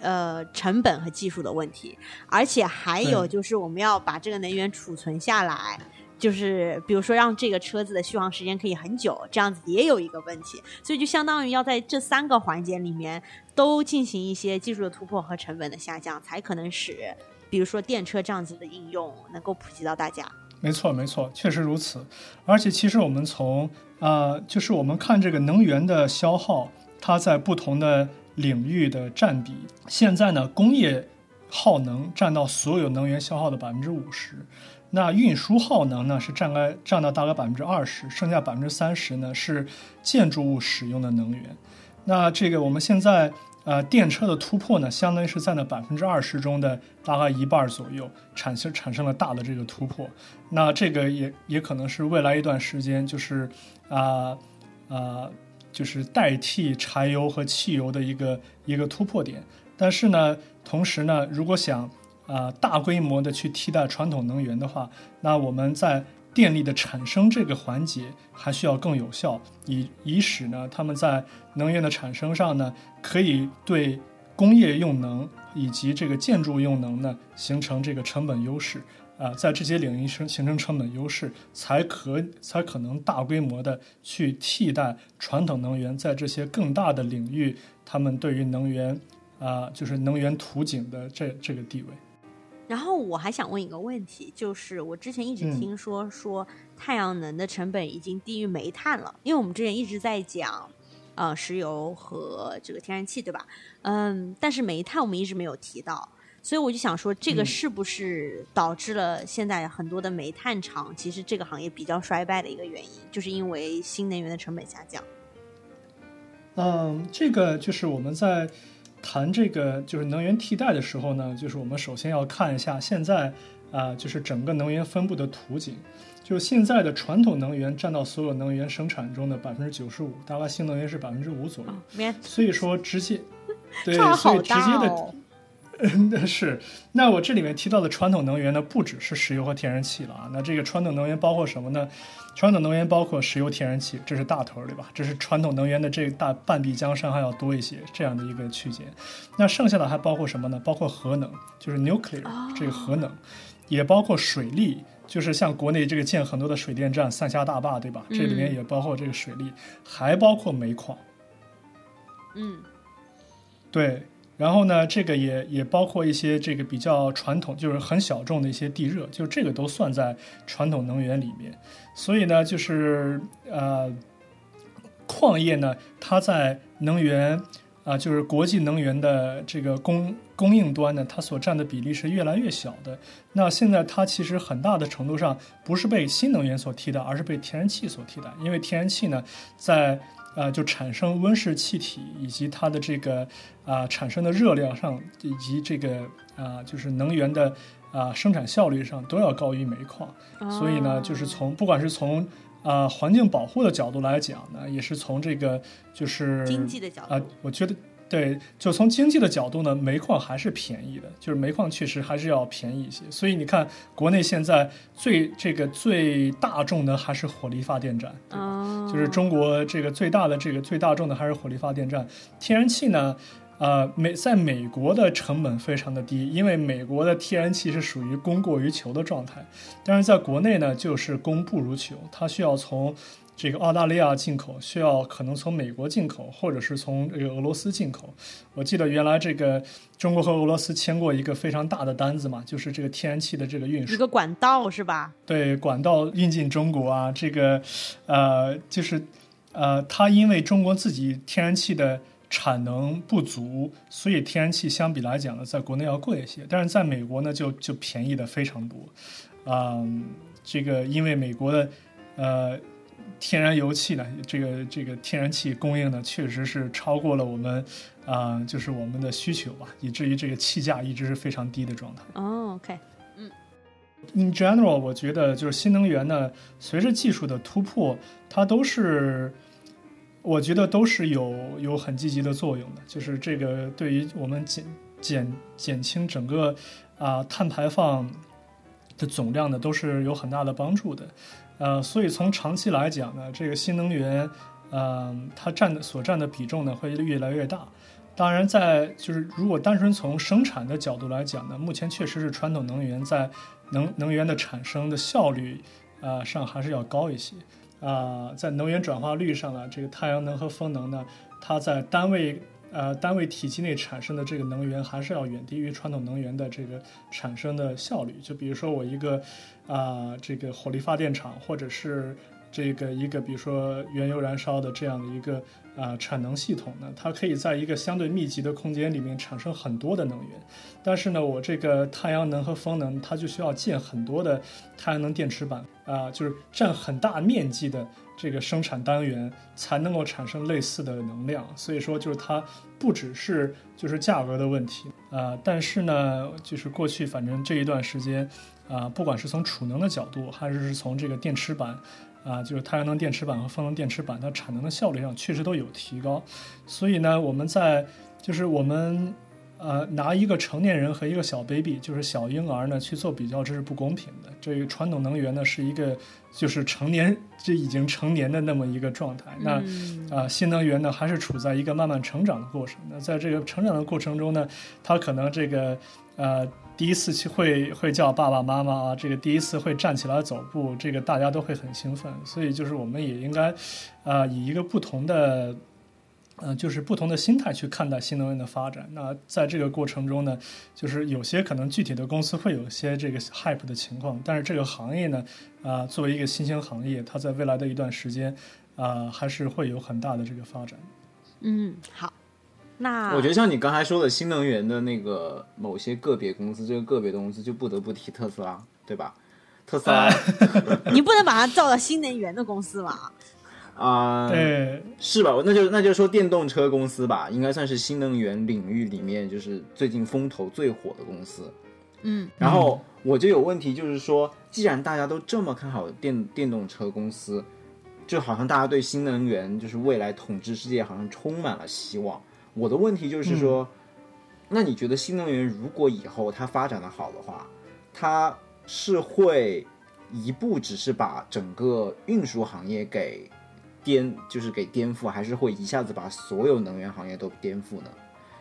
呃，成本和技术的问题，而且还有就是我们要把这个能源储存下来，就是比如说让这个车子的续航时间可以很久，这样子也有一个问题，所以就相当于要在这三个环节里面都进行一些技术的突破和成本的下降，才可能使比如说电车这样子的应用能够普及到大家。没错，没错，确实如此。而且，其实我们从呃，就是我们看这个能源的消耗，它在不同的领域的占比。现在呢，工业耗能占到所有能源消耗的百分之五十，那运输耗能呢是占了占到大概百分之二十，剩下百分之三十呢是建筑物使用的能源。那这个我们现在呃电车的突破呢，相当于是在那百分之二十中的大概一半左右产生产生了大的这个突破。那这个也也可能是未来一段时间就是啊啊、就是代替柴油和汽油的一个一个突破点。但是呢，同时呢，如果想啊、大规模的去替代传统能源的话，那我们在电力的产生这个环节还需要更有效，以以使呢他们在能源的产生上呢，可以对工业用能以及这个建筑用能呢形成这个成本优势。啊、在这些领域形形成成本优势，才可才可能大规模的去替代传统能源在这些更大的领域，他们对于能源啊、就是能源图景的这这个地位。然后我还想问一个问题，就是我之前一直嗯。听说说太阳能的成本已经低于煤炭了，因为我们之前一直在讲，呃，石油和这个天然气，对吧？嗯，但是煤炭我们一直没有提到，所以我就想说，这个嗯。是不是导致了现在很多的煤炭厂其实这个行业比较衰败的一个原因，就是因为新能源的成本下降？嗯，这个就是我们在谈这个就是能源替代的时候呢，就是我们首先要看一下现在啊、就是整个能源分布的图景。就现在的传统能源占到所有能源生产中的百分之九十五，大概新能源是百分之五左右。所以说直接对，所以直接的大哦。是，那我这里面提到的传统能源呢，不只是石油和天然气了啊。那这个传统能源包括什么呢？传统能源包括石油、天然气，这是大头儿，对吧？这是传统能源的这大半壁江山还要多一些这样的一个区间。那剩下的还包括什么呢？包括核能，就是 nuclear、这个核能，也包括水利，就是像国内这个建很多的水电站、三峡大坝，对吧？这里面嗯也包括这个水利，还包括煤矿。嗯对，然后呢，这个也也包括一些这个比较传统，就是很小众的一些地热，就这个都算在传统能源里面。所以呢，就是呃，矿业呢，它在能源啊、就是国际能源的这个供供应端呢，它所占的比例是越来越小的。那现在它其实很大的程度上不是被新能源所替代，而是被天然气所替代，因为天然气呢，在呃，就产生温室气体以及它的这个啊、产生的热量上，以及这个啊、就是能源的啊、生产效率上都要高于煤矿。所以呢，就是从不管是从啊、环境保护的角度来讲呢，也是从这个就是经济的角度啊、我觉得对，就从经济的角度呢，煤矿还是便宜的，就是煤矿确实还是要便宜一些。所以你看，国内现在最这个最大众的还是火力发电站，对吧？哦，就是中国这个最大的这个最大众的还是火力发电站，天然气呢，呃，美在美国的成本非常的低，因为美国的天然气是属于供过于求的状态，但是在国内呢，就是供不如求，它需要从这个澳大利亚进口，需要可能从美国进口，或者是从这个俄罗斯进口。我记得原来这个中国和俄罗斯签过一个非常大的单子嘛，就是这个天然气的这个运输。一个管道是吧？对管道运进中国啊，这个呃，就是呃，它因为中国自己天然气的产能不足，所以天然气相比来讲呢，在国内要贵一些，但是在美国呢，就就便宜的非常多。嗯，这个因为美国的呃天然油气呢，这个这个天然气供应呢，确实是超过了我们啊、就是我们的需求吧，以至于这个气价一直是非常低的状态。哦，OK，嗯 In general，我觉得就是新能源呢，随着技术的突破，它都是，我觉得都是有有很积极的作用的。就是这个对于我们减减减轻整个啊碳排放的总量呢，都是有很大的帮助的。呃，所以从长期来讲呢，这个新能源，嗯，它占的所占的比重呢会越来越大。当然，在就是如果单纯从生产的角度来讲呢，目前确实是传统能源在能能源的产生的效率啊上还是要高一些啊，在能源转化率上呢，这个太阳能和风能呢，它在单位呃单位体积内产生的这个能源还是要远低于传统能源的这个产生的效率。就比如说我一个啊这个火力发电厂，或者是这个一个比如说原油燃烧的这样的一个。啊，产能系统呢，它可以在一个相对密集的空间里面产生很多的能源，但是呢，我这个太阳能和风能，它就需要建很多的太阳能电池板啊，就是占很大面积的这个生产单元才能够产生类似的能量。所以说，就是它不只是就是价格的问题啊，但是呢，就是过去反正这一段时间啊，不管是从储能的角度，还是从这个电池板。啊，就是太阳能电池板和风能电池板，它产能的效率上确实都有提高，所以呢，我们在就是我们呃拿一个成年人和一个小 baby，就是小婴儿呢去做比较，这是不公平的。这个传统能源呢是一个就是成年这已经成年的那么一个状态，那啊新能源呢还是处在一个慢慢成长的过程。那在这个成长的过程中呢，它可能这个呃。第一次去会会叫爸爸妈妈啊，这个第一次会站起来走步，这个大家都会很兴奋，所以就是我们也应该，啊，以一个不同的，嗯，就是不同的心态去看待新能源的发展。那在这个过程中呢，就是有些可能具体的公司会有些这个 hype 的情况，但是这个行业呢，啊，作为一个新兴行业，它在未来的一段时间，啊，还是会有很大的这个发展。嗯，好。那我觉得像你刚才说的新能源的那个某些个别公司，这个个别的公司就不得不提特斯拉，对吧？特斯拉，(laughs) 你不能把它造到新能源的公司吧？啊，对，是吧？那就那就说电动车公司吧，应该算是新能源领域里面就是最近风头最火的公司。嗯，然后我就有问题，就是说，既然大家都这么看好电电动车公司，就好像大家对新能源就是未来统治世界好像充满了希望。我的问题就是说，那你觉得新能源如果以后它发展的好的话，它是会一步只是把整个运输行业给颠，就是给颠覆，还是会一下子把所有能源行业都颠覆呢？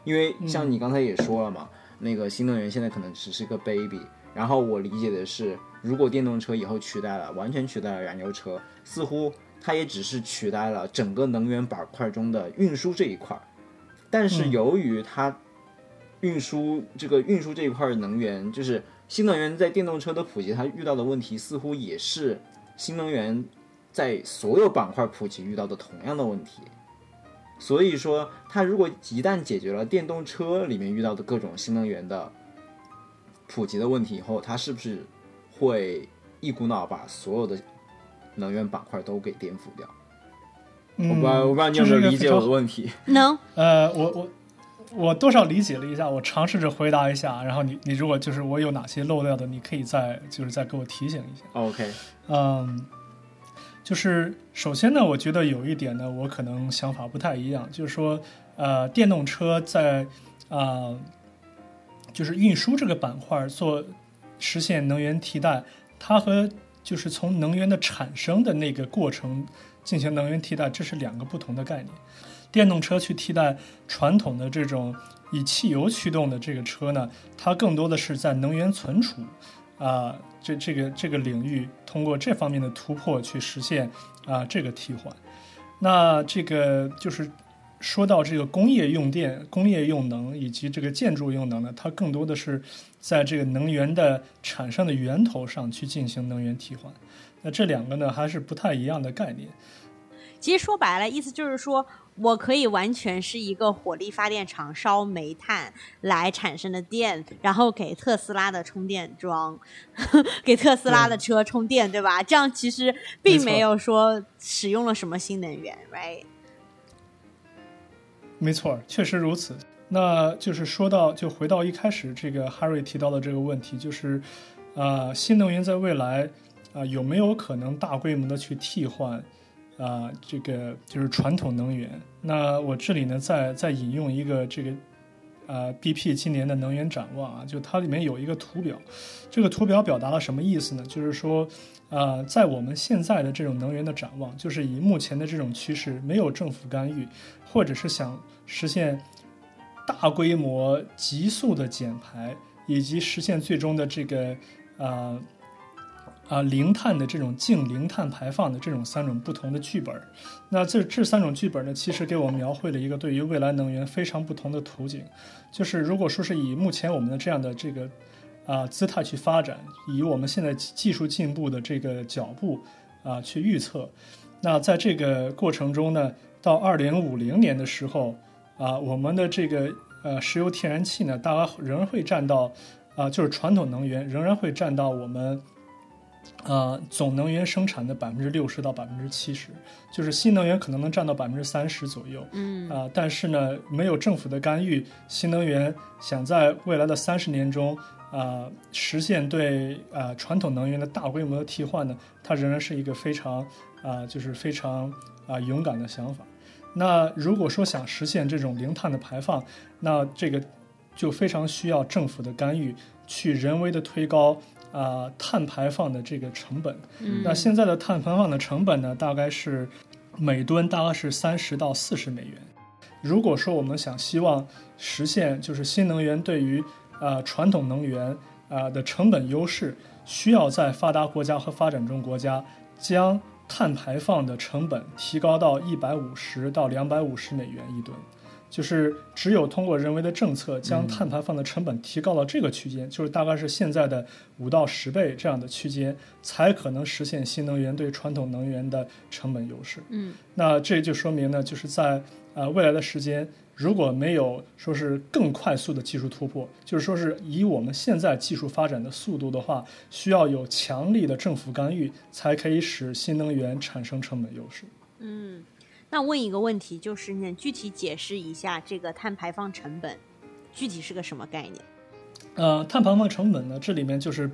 因为像你刚才也说了嘛，那个新能源现在可能只是个 baby。然后我理解的是，如果电动车以后取代了，完全取代了燃油车，似乎它也只是取代了整个能源板块中的运输这一块。但是由于它运输这个运输这一块能源，就是新能源在电动车的普及，它遇到的问题似乎也是新能源在所有板块普及遇到的同样的问题。所以说，它如果一旦解决了电动车里面遇到的各种新能源的普及的问题以后，它是不是会一股脑把所有的能源板块都给颠覆掉？我不知道，我不知道你有没有理解我的问题。能，呃，我我我多少理解了一下，我尝试着回答一下。然后你你如果就是我有哪些漏掉的，你可以再就是再给我提醒一下。OK，嗯，就是首先呢，我觉得有一点呢，我可能想法不太一样，就是说，呃，电动车在啊，就是运输这个板块做实现能源替代，它和就是从能源的产生的那个过程。进行能源替代，这是两个不同的概念。电动车去替代传统的这种以汽油驱动的这个车呢，它更多的是在能源存储啊这这个这个领域，通过这方面的突破去实现啊这个替换。那这个就是说到这个工业用电、工业用能以及这个建筑用能呢，它更多的是在这个能源的产生的源头上去进行能源替换。那这两个呢，还是不太一样的概念。其实说白了，意思就是说我可以完全是一个火力发电厂烧煤炭来产生的电，然后给特斯拉的充电桩，(laughs) 给特斯拉的车充电，对吧？这样其实并没有说使用了什么新能源，right？没错，确实如此。那就是说到，就回到一开始这个 Harry 提到的这个问题，就是呃，新能源在未来啊有没有可能大规模的去替换啊这个就是传统能源？那我这里呢再再引用一个这个啊 BP 今年的能源展望啊，就它里面有一个图表，这个图表表达了什么意思呢？就是说啊，在我们现在的这种能源的展望，就是以目前的这种趋势，没有政府干预，或者是想实现大规模急速的减排，以及实现最终的这个啊。啊，零碳的这种净零碳排放的这种三种不同的剧本，那这这三种剧本呢，其实给我们描绘了一个对于未来能源非常不同的图景。就是如果说是以目前我们的这样的这个啊姿态去发展，以我们现在技术进步的这个脚步啊去预测，那在这个过程中呢，到二零五零年的时候啊，我们的这个呃石油天然气呢，大概仍然会占到。啊，就是传统能源仍然会占到我们，呃，总能源生产的百分之六十到百分之七十，就是新能源可能能占到百分之三十左右。嗯，啊，但是呢，没有政府的干预，新能源想在未来的三十年中啊实现对啊传统能源的大规模的替换呢，它仍然是一个非常啊就是非常啊勇敢的想法。那如果说想实现这种零碳的排放，那这个。就非常需要政府的干预，去人为的推高啊碳排放的这个成本。那现在的碳排放的成本呢，大概是每吨大概是三十到四十美元。如果说我们想希望实现就是新能源对于啊传统能源啊的成本优势，需要在发达国家和发展中国家将碳排放的成本提高到一百五十到两百五十美元一吨。就是只有通过人为的政策，将碳排放的成本提高到这个区间，就是大概是现在的五到十倍这样的区间，才可能实现新能源对传统能源的成本优势。嗯，那这就说明呢，就是在呃未来的时间，如果没有说是更快速的技术突破，就是说是以我们现在技术发展的速度的话，需要有强力的政府干预，才可以使新能源产生成本优势。嗯。那问一个问题，就是你具体解释一下这个碳排放成本，具体是个什么概念？呃，碳排放成本呢，这里面就是，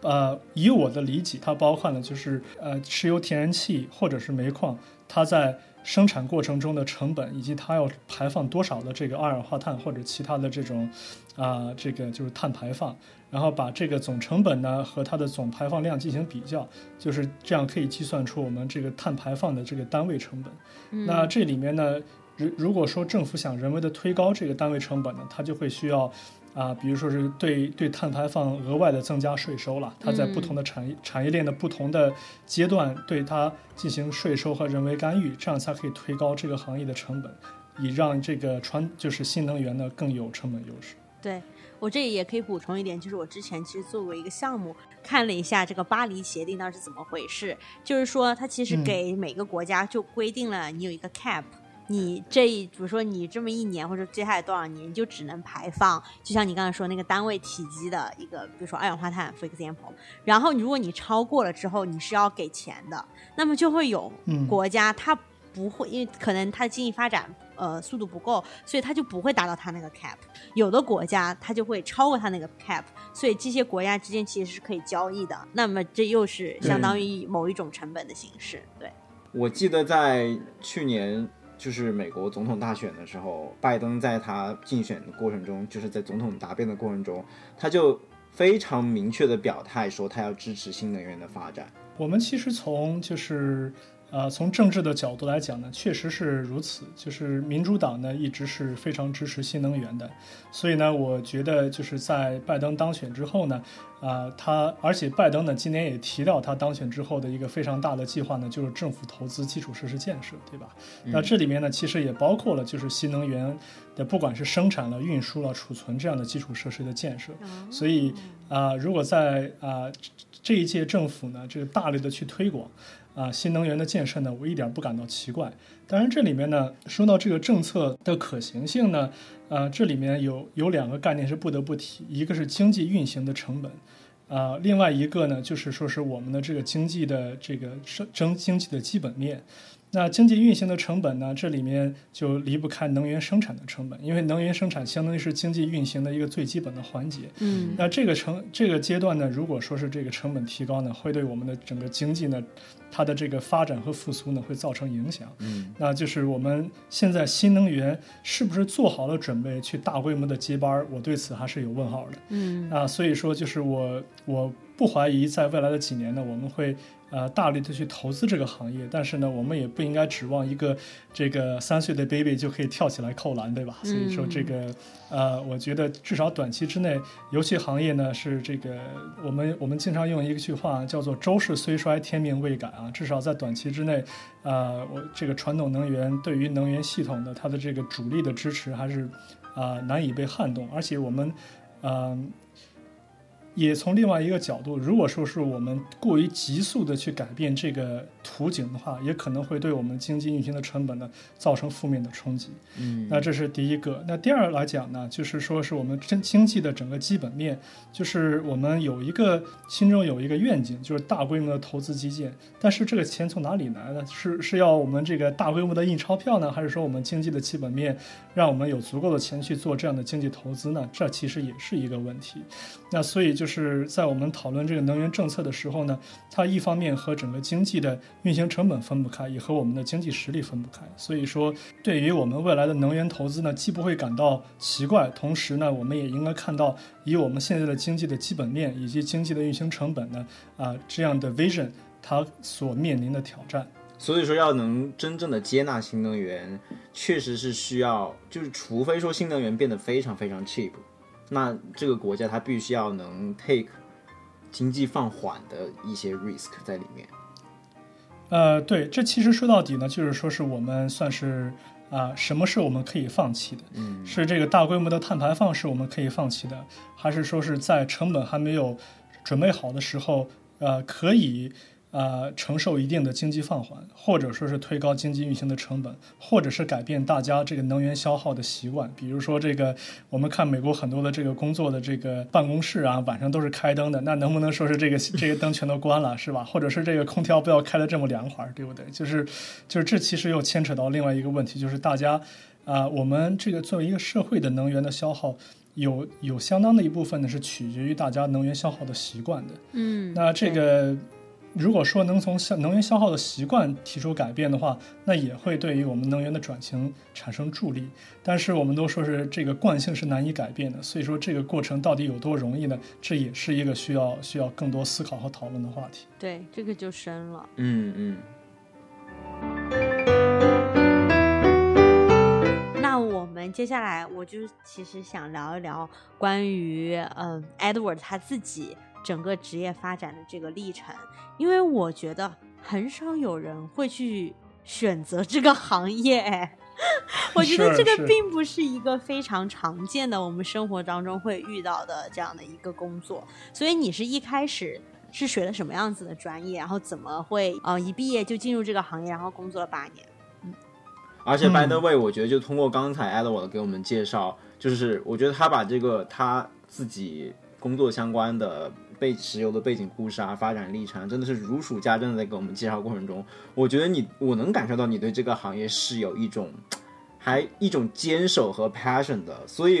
呃，以我的理解，它包含了就是呃，石油、天然气或者是煤矿，它在生产过程中的成本，以及它要排放多少的这个二氧化碳或者其他的这种啊，这个就是碳排放。然后把这个总成本呢和它的总排放量进行比较，就是这样可以计算出我们这个碳排放的这个单位成本。那这里面呢，如如果说政府想人为的推高这个单位成本呢，它就会需要啊，比如说是对对碳排放额外的增加税收了。它在不同的产业产业链的不同的阶段对它进行税收和人为干预，这样才可以推高这个行业的成本，以让这个传就是新能源呢更有成本优势。对。我这里也可以补充一点，就是我之前其实做过一个项目，看了一下这个巴黎协定到底是怎么回事。就是说，它其实给每个国家就规定了，你有一个 cap，你这比如说你这么一年或者接下来多少年你就只能排放，就像你刚才说那个单位体积的一个，比如说二氧化碳，for example。然后如果你超过了之后，你是要给钱的，那么就会有国家它不会，因为可能它的经济发展。呃，速度不够，所以它就不会达到它那个 cap。有的国家它就会超过它那个 cap，所以这些国家之间其实是可以交易的。那么这又是相当于某一种成本的形式。对，我记得在去年就是美国总统大选的时候，拜登在他竞选的过程中，就是在总统答辩的过程中，他就非常明确的表态说他要支持新能源的发展。我们其实从就是。呃，从政治的角度来讲呢，确实是如此。就是民主党呢一直是非常支持新能源的，所以呢，我觉得就是在拜登当选之后呢，啊，他而且拜登呢今年也提到他当选之后的一个非常大的计划呢，就是政府投资基础设施建设，对吧？那这里面呢其实也包括了就是新能源的，不管是生产了、运输了、储存这样的基础设施的建设。所以啊，如果在啊这一届政府呢，这个大力的去推广。啊，新能源的建设呢，我一点不感到奇怪。当然，这里面呢，说到这个政策的可行性呢，呃，这里面有有两个概念是不得不提，一个是经济运行的成本，啊，另外一个呢，就是说是我们的这个经济的这个生经经济的基本面。那经济运行的成本呢？这里面就离不开能源生产的成本，因为能源生产相当于是经济运行的一个最基本的环节。嗯，那这个成这个阶段呢，如果说是这个成本提高呢，会对我们的整个经济呢，它的这个发展和复苏呢，会造成影响。嗯，那就是我们现在新能源是不是做好了准备去大规模的接班儿？我对此还是有问号的。嗯啊，所以说就是我我不怀疑在未来的几年呢，我们会呃大力的去投资这个行业，但是呢，我们也不应该指望一个这个三岁的 baby 就可以跳起来扣篮，对吧？所以说这个呃，我觉得至少短期之内，游戏行业呢是这个我们我们经常用一句话叫做“周氏虽衰，天命未改”啊，至少在短期之内，呃，我这个传统能源对于能源系统的它的这个主力的支持还是啊、难以被撼动，而且我们嗯。也从另外一个角度，如果说是我们过于急速的去改变这个图景的话，也可能会对我们经济运行的成本呢造成负面的冲击。嗯，那这是第一个。那第二来讲呢，就是说是我们经经济的整个基本面，就是我们有一个心中有一个愿景，就是大规模的投资基建。但是这个钱从哪里来呢？是是要我们这个大规模的印钞票呢，还是说我们经济的基本面让我们有足够的钱去做这样的经济投资呢？这其实也是一个问题。那所以就就是在我们讨论这个能源政策的时候呢，它一方面和整个经济的运行成本分不开，也和我们的经济实力分不开。所以说，对于我们未来的能源投资呢，既不会感到奇怪，同时呢，我们也应该看到以我们现在的经济的基本面以及经济的运行成本呢，啊、这样的 vision 它所面临的挑战。所以说，要能真正的接纳新能源，确实是需要，就是除非说新能源变得非常非常 cheap，那这个国家它必须要能 take 经济放缓的一些 risk 在里面。呃，对，这其实说到底呢，就是说是我们算是啊、什么是我们可以放弃的？嗯，是这个大规模的碳排放是我们可以放弃的，还是说是在成本还没有准备好的时候，呃，可以呃承受一定的经济放缓，或者说是推高经济运行的成本，或者是改变大家这个能源消耗的习惯。比如说这个，我们看美国很多的这个工作的这个办公室啊，晚上都是开灯的，那能不能说是这个 (laughs) 这个灯全都关了，是吧？或者是这个空调不要开的这么凉快，对不对？就是就是这其实又牵扯到另外一个问题，就是大家。啊、我们这个作为一个社会的能源的消耗，有有相当的一部分呢是取决于大家能源消耗的习惯的。嗯，那这个如果说能从消能源消耗的习惯提出改变的话，那也会对于我们能源的转型产生助力。但是我们都说是这个惯性是难以改变的，所以说这个过程到底有多容易呢？这也是一个需要需要更多思考和讨论的话题。对，这个就深了。嗯嗯，那我们接下来，我就其实想聊一聊关于嗯、Edward 他自己整个职业发展的这个历程，因为我觉得很少有人会去选择这个行业，哎 (laughs) 我觉得这个并不是一个非常常见的我们生活当中会遇到的这样的一个工作，所以你是一开始。是学的什么样子的专业，然后怎么会呃一毕业就进入这个行业，然后工作了八年？嗯而且 by 嗯 the way，我觉得就通过刚才 Edward 给我们介绍，就是我觉得他把这个他自己工作相关的背石油的背景故事啊、发展历程啊，真的是如数家珍的在给我们介绍过程中，我觉得你我能感受到你对这个行业是有一种还一种坚守和 passion 的。所以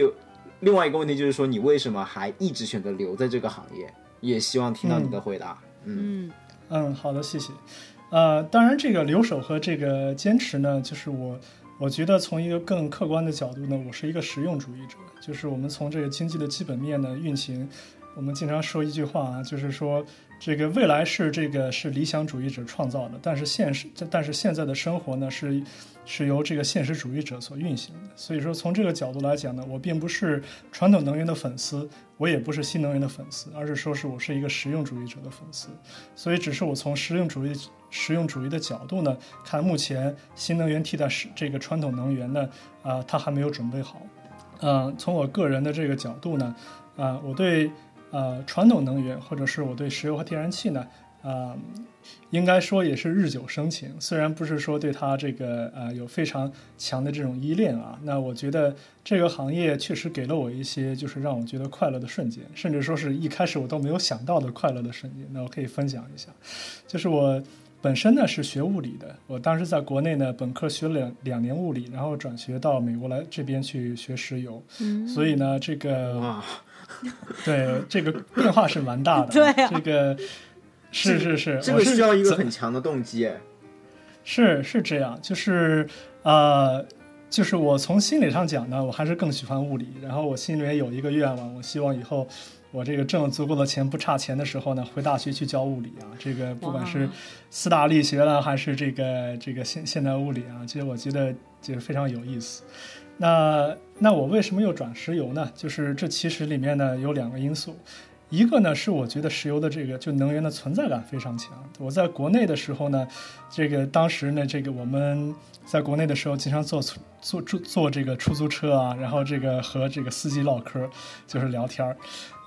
另外一个问题就是说，你为什么还一直选择留在这个行业？也希望听到你的回答。嗯嗯嗯，好的，谢谢。呃，当然，这个留守和这个坚持呢，就是我，我觉得从一个更客观的角度呢，我是一个实用主义者。就是我们从这个经济的基本面呢运行，我们经常说一句话啊，就是说这个未来是这个是理想主义者创造的，但是现实，但是现在的生活呢是是由这个现实主义者所运行的。所以说，从这个角度来讲呢，我并不是传统能源的粉丝，我也不是新能源的粉丝，而是说是我是一个实用主义者的粉丝。所以，只是我从实用主义实用主义的角度呢，看目前新能源替代是这个传统能源呢，啊、它还没有准备好。嗯、从我个人的这个角度呢，啊、我对呃传统能源或者是我对石油和天然气呢，呃、应该说也是日久生情。虽然不是说对它这个呃有非常强的这种依恋啊，那我觉得这个行业确实给了我一些就是让我觉得快乐的瞬间，甚至说是一开始我都没有想到的快乐的瞬间。那我可以分享一下，就是我本身呢是学物理的，我当时在国内呢本科学了两两年物理，然后转学到美国来这边去学石油，嗯所以呢这个哇，(laughs) 对这个变化是蛮大的，(laughs) 对啊这个是是是，这个需要一个很强的动机哎。是是这样，就是呃，就是我从心理上讲呢，我还是更喜欢物理。然后我心里面有一个愿望，我希望以后我这个挣了足够的钱，不差钱的时候呢，回大学去教物理啊。这个不管是四大力学了，还是这个这个现现代物理啊，其实我觉得就是非常有意思。那那我为什么又转石油呢？就是这其实里面呢有两个因素，一个呢是我觉得石油的这个就能源的存在感非常强。我在国内的时候呢，这个当时呢，这个我们在国内的时候经常坐坐坐坐这个出租车啊，然后这个和这个司机唠嗑，就是聊天儿。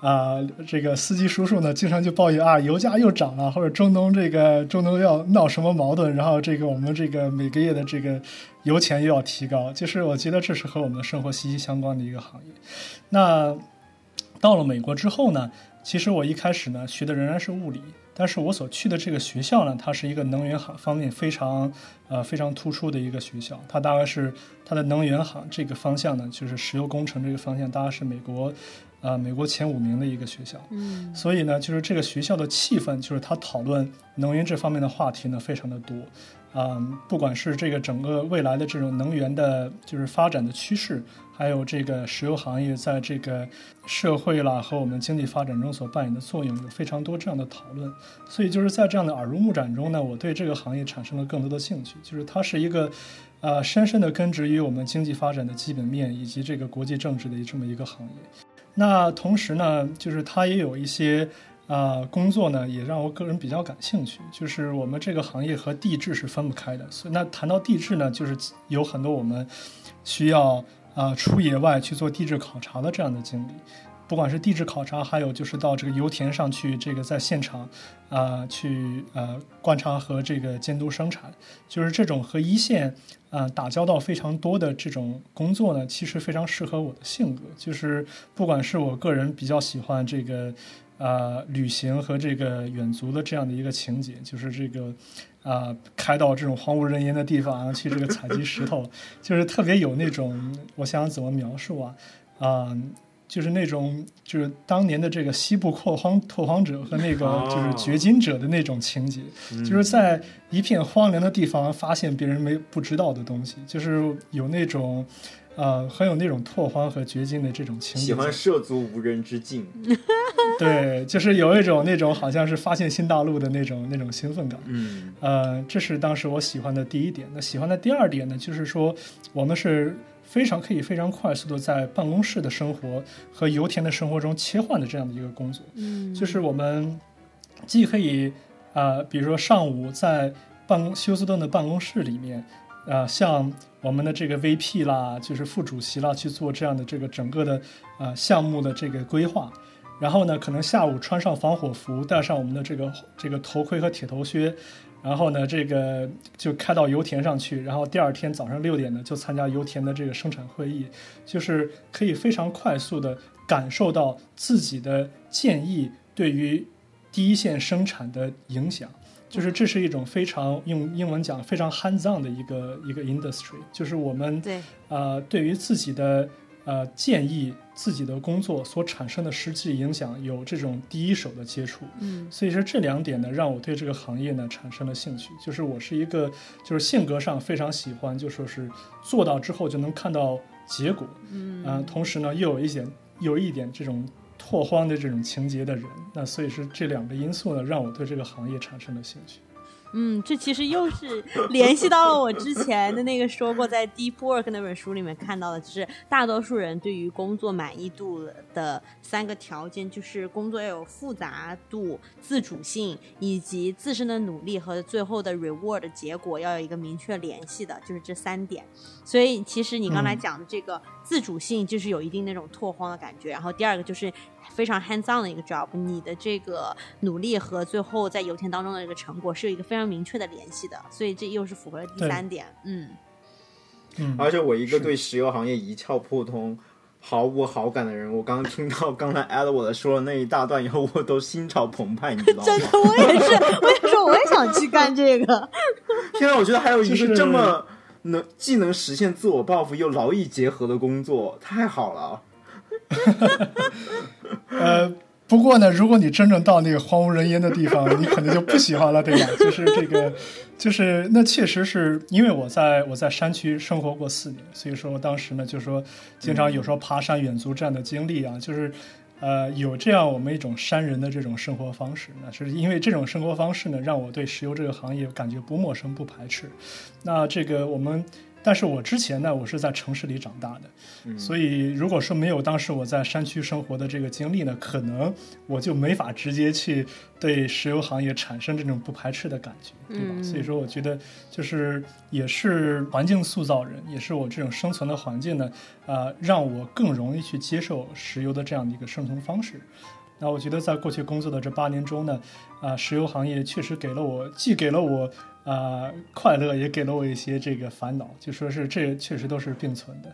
啊、这个司机叔叔呢，经常就抱怨啊，油价又涨了，或者中东这个中东要闹什么矛盾，然后这个我们这个每个月的这个油钱又要提高，就是我觉得这是和我们的生活息息相关的一个行业。那到了美国之后呢，其实我一开始呢学的仍然是物理，但是我所去的这个学校呢，它是一个能源行方面非常呃非常突出的一个学校，它大概是它的能源行这个方向呢，就是石油工程这个方向，大概是美国呃美国前五名的一个学校。嗯所以呢，就是这个学校的气氛，就是他讨论能源这方面的话题呢，非常的多。嗯，不管是这个整个未来的这种能源的，就是发展的趋势，还有这个石油行业在这个社会啦和我们经济发展中所扮演的作用，有非常多这样的讨论。所以就是在这样的耳濡目染中呢，我对这个行业产生了更多的兴趣。就是它是一个，呃，深深的根植于我们经济发展的基本面以及这个国际政治的这么一个行业。那同时呢，就是他也有一些啊、工作呢，也让我个人比较感兴趣。就是我们这个行业和地质是分不开的，所以那谈到地质呢，就是有很多我们需要啊、出野外去做地质考察的这样的经历。不管是地质考察，还有就是到这个油田上去，这个在现场啊、去呃观察和这个监督生产，就是这种和一线啊、打交道非常多的这种工作呢，其实非常适合我的性格。就是不管是我个人比较喜欢这个呃旅行和这个远足的这样的一个情节，就是这个啊、开到这种荒无人烟的地方啊，去这个采集石头，(laughs) 就是特别有那种我想怎么描述啊啊、就是那种，就是当年的这个西部拓荒拓荒者和那个哦就是掘金者的那种情节，嗯就是在一片荒凉的地方发现别人没不知道的东西，就是有那种，呃，很有那种拓荒和掘金的这种情节。喜欢涉足无人之境。(laughs) 对，就是有一种那种好像是发现新大陆的那种那种兴奋感。嗯呃，这是当时我喜欢的第一点。那喜欢的第二点呢，就是说我们是非常可以非常快速的在办公室的生活和油田的生活中切换的这样的一个工作。嗯，就是我们既可以啊、呃比如说上午在办公休斯顿的办公室里面，呃，像我们的这个 VP 啦，就是副主席啦，去做这样的这个整个的呃项目的这个规划。然后呢，可能下午穿上防火服，戴上我们的这个这个头盔和铁头靴，然后呢，这个就开到油田上去，然后第二天早上六点呢就参加油田的这个生产会议，就是可以非常快速的感受到自己的建议对于第一线生产的影响。就是这是一种非常用英文讲非常 hands on 的一个一个 industry，就是我们对，呃，对于自己的呃建议、自己的工作所产生的实际影响有这种第一手的接触。嗯所以说这两点呢，让我对这个行业呢产生了兴趣。就是我是一个，就是性格上非常喜欢，就说是做到之后就能看到结果，嗯呃，同时呢又有一点有一点这种拓荒的这种情节的人。那所以是这两个因素呢，让我对这个行业产生了兴趣。嗯，这其实又是联系到了我之前的那个说过，在《Deep Work》那本书里面看到的，就是大多数人对于工作满意度的三个条件，就是工作要有复杂度、自主性，以及自身的努力和最后的 reward 结果要有一个明确联系的，就是这三点。所以其实你刚才嗯讲的这个自主性，就是有一定那种拓荒的感觉，然后第二个就是非常 hands on 的一个 job，你的这个努力和最后在油田当中的这个成果是有一个非常明确的联系的，所以这又是符合了第三点。嗯，嗯，而且我一个对石油行业一窍不通、毫无好感的人，我刚听到刚才 Edward 说了那一大段以后，我都心潮澎湃，你知道吗？真的，我也是，我也说我也想去干这个。天啊，我觉得还有一个这么能既能实现自我抱负又劳逸结合的工作，太好了。(laughs) 呃，不过呢，如果你真正到那个荒无人烟的地方，你可能就不喜欢了，对吧？(laughs) 就是这个，就是那确实是因为我在我在山区生活过四年，所以说当时呢，就说经常有时候爬山远足这样的经历啊，就是。呃，有这样我们一种山人的这种生活方式，那是因为这种生活方式呢，让我对石油这个行业感觉不陌生、不排斥。那这个我们，但是我之前呢，我是在城市里长大的，所以如果说没有当时我在山区生活的这个经历呢，可能我就没法直接去对石油行业产生这种不排斥的感觉，对吧？嗯所以说，我觉得就是也是环境塑造人，也是我这种生存的环境呢，呃，让我更容易去接受石油的这样的一个生存方式。那我觉得在过去工作的这八年中呢，啊、石油行业确实给了我，既给了我啊、快乐，也给了我一些这个烦恼，就说是这确实都是并存的。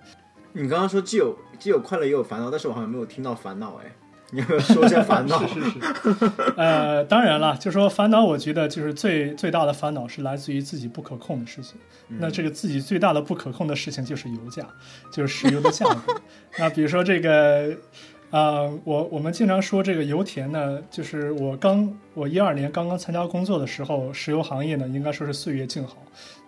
你刚刚说既有既有快乐也有烦恼，但是我好像没有听到烦恼，哎，(laughs) 你要不要说一下烦恼？是是是，(laughs) 呃，当然了，就说烦恼，我觉得就是最最大的烦恼是来自于自己不可控的事情。那这个自己最大的不可控的事情就是油价，就是石油的价格。(laughs) 那比如说这个，啊、我我们经常说这个油田呢，就是我刚我一二年刚刚参加工作的时候，石油行业呢应该说是岁月静好。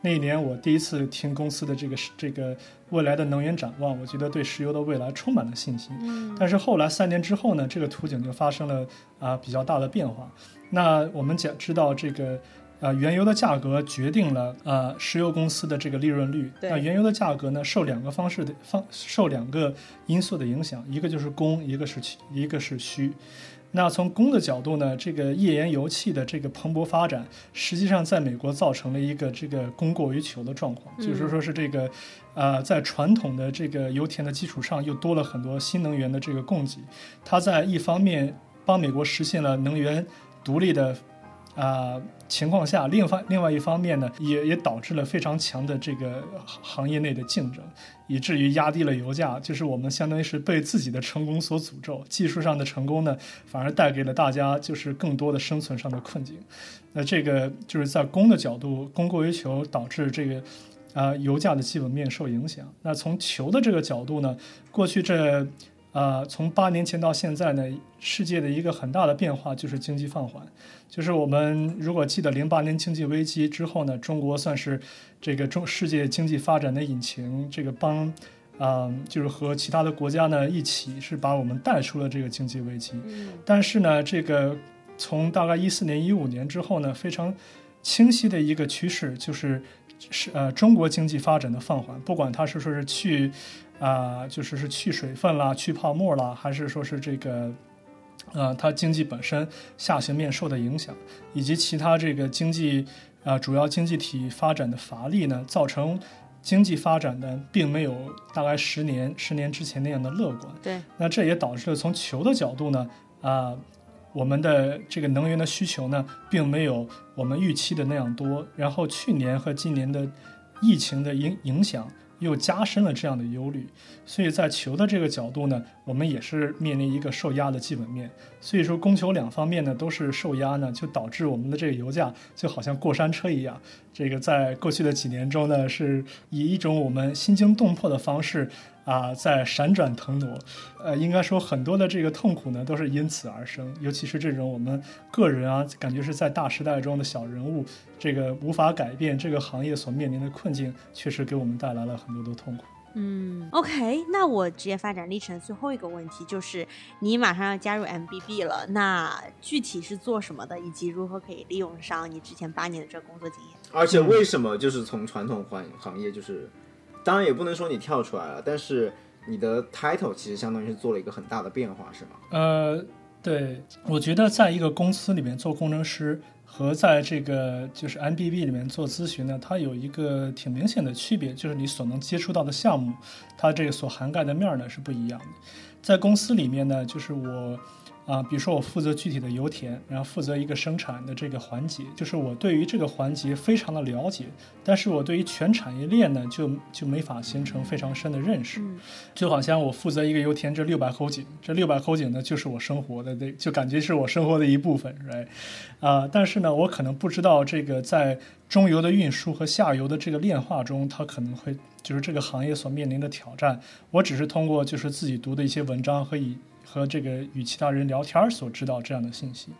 那一年我第一次听公司的这个 (laughs) 这个未来的能源展望，我觉得对石油的未来充满了信心。嗯但是后来三年之后呢，这个图景就发生了啊、比较大的变化。那我们讲知道这个。呃，原油的价格决定了呃石油公司的这个利润率。那原油的价格呢，受两个方式的方受两个因素的影响，一个就是供，一个是需一个是需。那从供的角度呢，这个页岩油气的这个蓬勃发展，实际上在美国造成了一个这个供过于求的状况，嗯就是说是这个，呃，在传统的这个油田的基础上，又多了很多新能源的这个供给，它在一方面帮美国实现了能源独立的。啊、情况下，另方另外一方面呢，也也导致了非常强的这个行业内的竞争，以至于压低了油价。就是我们相当于是被自己的成功所诅咒，技术上的成功呢，反而带给了大家就是更多的生存上的困境。那这个就是在供的角度，供过于求，导致这个啊、油价的基本面受影响。那从求的这个角度呢，过去这啊、从八年前到现在呢，世界的一个很大的变化就是经济放缓。就是我们如果记得零八年经济危机之后呢，中国算是这个中世界经济发展的引擎，这个帮啊、就是和其他的国家呢一起是把我们带出了这个经济危机。嗯但是呢，这个从大概一四年、一五年之后呢，非常清晰的一个趋势就是是呃中国经济发展的放缓，不管它是说是去啊、就是是去水分啦、去泡沫啦，还是说是这个。呃，它经济本身下行面受的影响，以及其他这个经济啊、主要经济体发展的乏力呢，造成经济发展呢并没有大概十年十年之前那样的乐观。对，那这也导致了从球的角度呢，啊、我们的这个能源的需求呢，并没有我们预期的那样多。然后去年和今年的疫情的影影响，又加深了这样的忧虑。所以在求的这个角度呢，我们也是面临一个受压的基本面。所以说供求两方面呢都是受压呢，就导致我们的这个油价就好像过山车一样。这个在过去的几年中呢，是以一种我们心惊动魄的方式啊，在闪转腾挪。呃，应该说很多的这个痛苦呢，都是因此而生。尤其是这种我们个人啊，感觉是在大时代中的小人物，这个无法改变这个行业所面临的困境，确实给我们带来了很多的痛苦。嗯，OK，那我职业发展历程最后一个问题就是，你马上要加入 MBB 了，那具体是做什么的，以及如何可以利用上你之前八年的这个工作经验？而且为什么就是从传统行行业，就是当然也不能说你跳出来了，但是你的 title 其实相当于是做了一个很大的变化，是吗？呃，对，我觉得在一个公司里面做工程师和在这个就是 MBB 里面做咨询呢，它有一个挺明显的区别，就是你所能接触到的项目，它这个所涵盖的面儿呢是不一样的。在公司里面呢，就是我啊，比如说我负责具体的油田，然后负责一个生产的这个环节，就是我对于这个环节非常的了解，但是我对于全产业链呢，就就没法形成非常深的认识。就好像我负责一个油田，这六百口井，这六百口井呢，就是我生活的，就感觉是我生活的一部分，right？啊，但是呢，我可能不知道这个在中游的运输和下游的这个炼化中，它可能会就是这个行业所面临的挑战。我只是通过就是自己读的一些文章和以。和这个与其他人聊天所知道这样的信息，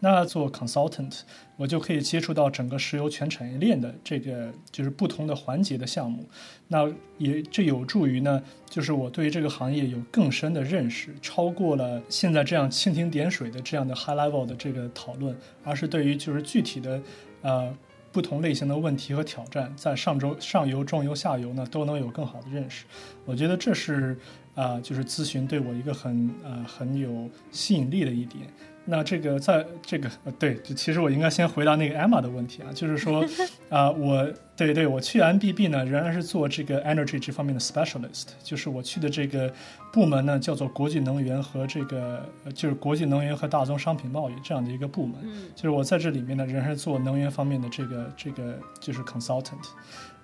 那做 consultant，我就可以接触到整个石油全产业链的这个就是不同的环节的项目，那也这有助于呢，就是我对这个行业有更深的认识，超过了现在这样蜻蜓点水的这样的 high level 的这个讨论，而是对于就是具体的呃不同类型的问题和挑战，在上周上游、中游、下游呢都能有更好的认识，我觉得这是。啊，就是咨询对我一个很呃很有吸引力的一点。那这个在这个呃对，其实我应该先回答那个 Emma 的问题啊，就是说啊，(laughs) 我对对我去 MBB 呢，仍然是做这个 energy 这方面的 specialist，就是我去的这个部门呢叫做国际能源和这个就是国际能源和大宗商品贸易这样的一个部门。嗯，就是我在这里面呢，仍然是做能源方面的这个这个就是 consultant。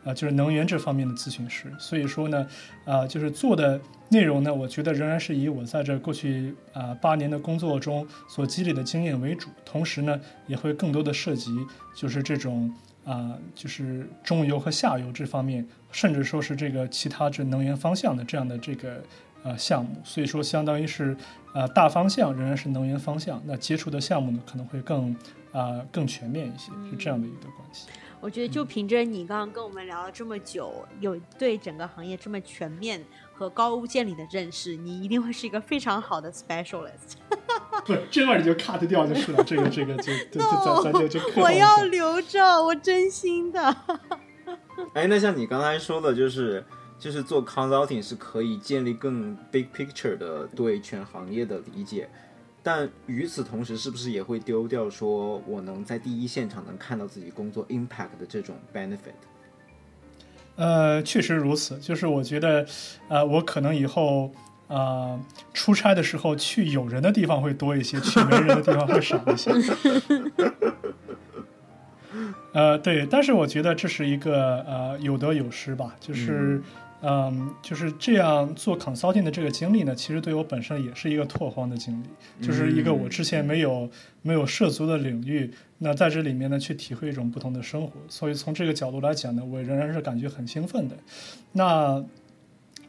啊，就是能源这方面的咨询师，所以说呢，啊，就是做的内容呢，我觉得仍然是以我在这过去啊八年的工作中所积累的经验为主，同时呢，也会更多的涉及就是这种啊，就是中游和下游这方面，甚至说是这个其他这能源方向的这样的这个呃项目，所以说相当于是啊大方向仍然是能源方向，那接触的项目呢可能会更啊更全面一些，是这样的一个关系。我觉得就凭着你刚刚跟我们聊了这么久，有对整个行业这么全面和高屋建瓴的认识，你一定会是一个非常好的 specialist。(laughs) 不，这段你就 cut 掉就是了。这个这个就就 (laughs) 咱咱就就。我要留着，我真心的。(laughs) 哎，那像你刚才说的，就是就是做 consulting 是可以建立更 big picture 的对全行业的理解。但与此同时，是不是也会丢掉说我能在第一现场能看到自己工作 impact 的这种 benefit？呃，确实如此。就是我觉得，呃，我可能以后呃出差的时候去有人的地方会多一些，去没人的地方会少一些。(laughs) 呃，对，但是我觉得这是一个呃有得有失吧，就是。嗯，就是这样做 consulting 的这个经历呢，其实对我本身也是一个拓荒的经历，就是一个我之前没有没有涉足的领域。那在这里面呢，去体会一种不同的生活。所以从这个角度来讲呢，我仍然是感觉很兴奋的。那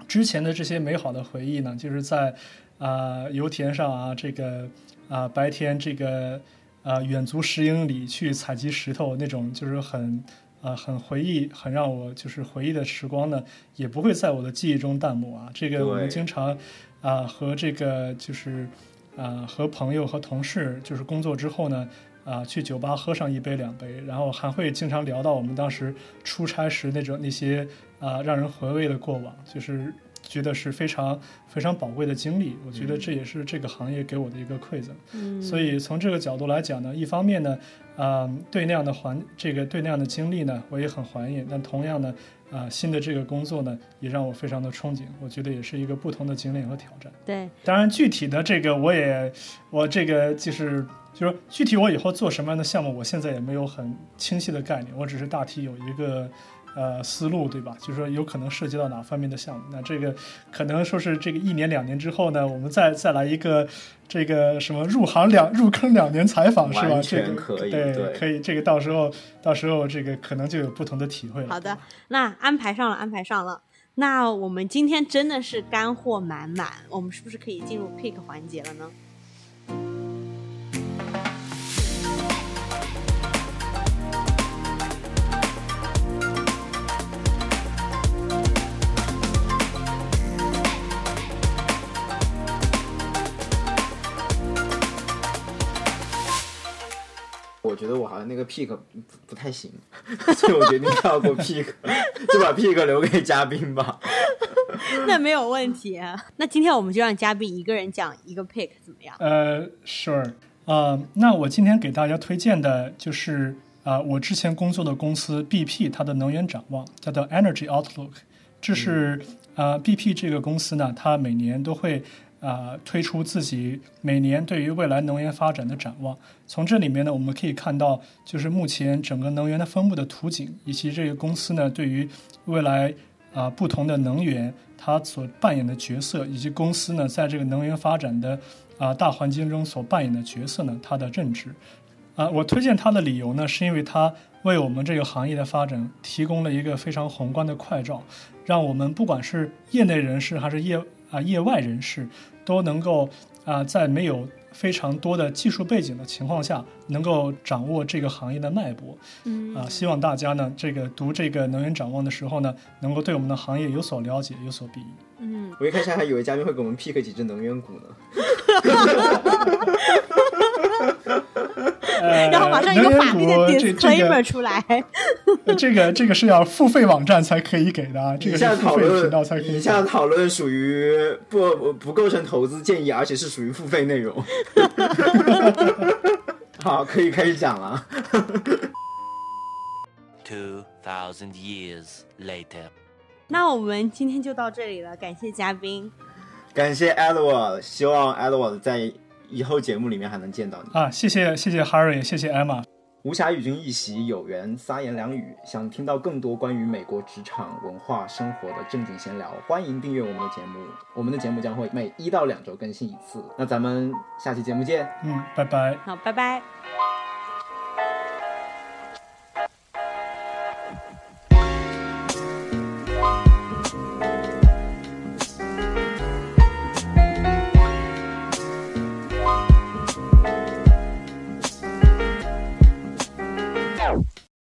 之前的这些美好的回忆呢，就是在啊油田上啊，这个啊白天这个啊远足十英里去采集石头那种，就是很。啊，很回忆，很让我就是回忆的时光呢，也不会在我的记忆中淡漠啊。这个我们经常啊和这个就是啊和朋友和同事就是工作之后呢啊去酒吧喝上一杯两杯，然后还会经常聊到我们当时出差时那种那些啊让人回味的过往，就是觉得是非常非常宝贵的经历。我觉得这也是这个行业给我的一个馈赠。嗯，所以从这个角度来讲呢，一方面呢。啊，对那样的环，这个对那样的经历呢，我也很怀念。但同样呢，啊，新的这个工作呢，也让我非常的憧憬。我觉得也是一个不同的经历和挑战。对，当然具体的这个我也，我这个就是就是具体我以后做什么样的项目，我现在也没有很清晰的概念。我只是大体有一个。呃，思路对吧？就是说有可能涉及到哪方面的项目？那这个可能说是这个一年两年之后呢，我们再再来一个这个什么入行两入坑两年采访是吧？这个可以，对，可以。这个到时候到时候这个可能就有不同的体会了。好的，那安排上了，安排上了。那我们今天真的是干货满满，我们是不是可以进入 pick 环节了呢？我觉得我好像那个 pick 不不太行，(laughs) 所以我决定跳过 pick，(laughs) 就把 pick 留给嘉宾吧。(laughs) 那没有问题。那今天我们就让嘉宾一个人讲一个 pick 怎么样？呃，sure。呃，那我今天给大家推荐的就是啊，我之前工作的公司 BP 它的能源展望叫做 Energy Outlook。这是啊，BP 这个公司呢，它每年都会。啊推出自己每年对于未来能源发展的展望。从这里面呢，我们可以看到，就是目前整个能源的分布的图景，以及这个公司呢对于未来啊不同的能源它所扮演的角色，以及公司呢在这个能源发展的啊大环境中所扮演的角色呢，它的认知。啊，我推荐它的理由呢，是因为它为我们这个行业的发展提供了一个非常宏观的快照，让我们不管是业内人士还是业啊业外人士，都能够啊在没有非常多的技术背景的情况下，能够掌握这个行业的脉搏。嗯啊，希望大家呢，这个读这个能源展望的时候呢，能够对我们的行业有所了解，有所裨益。嗯，我一开始还以为嘉宾会给我们 pick 几只能源股呢。(laughs) 呃，然后马上一个能法律的 disclaimer 出来。呃这个这个是要付费网站才可以给的啊，这个是付费讨论频道才可以给以下讨论属于不不构成投资建议，而且是属于付费内容。(laughs) 好，可以开始讲了。Two thousand years later. 那我们今天就到这里了，感谢嘉宾。感谢 Edward，希望 Edward 在以后节目里面还能见到你。啊，谢谢谢谢 Harry，谢谢 Emma。无暇与君一席，有缘撒言两语。想听到更多关于美国职场文化生活的正经闲聊，欢迎订阅我们的节目。我们的节目将会每一到两周更新一次。那咱们下期节目见。嗯，拜拜。好，拜拜。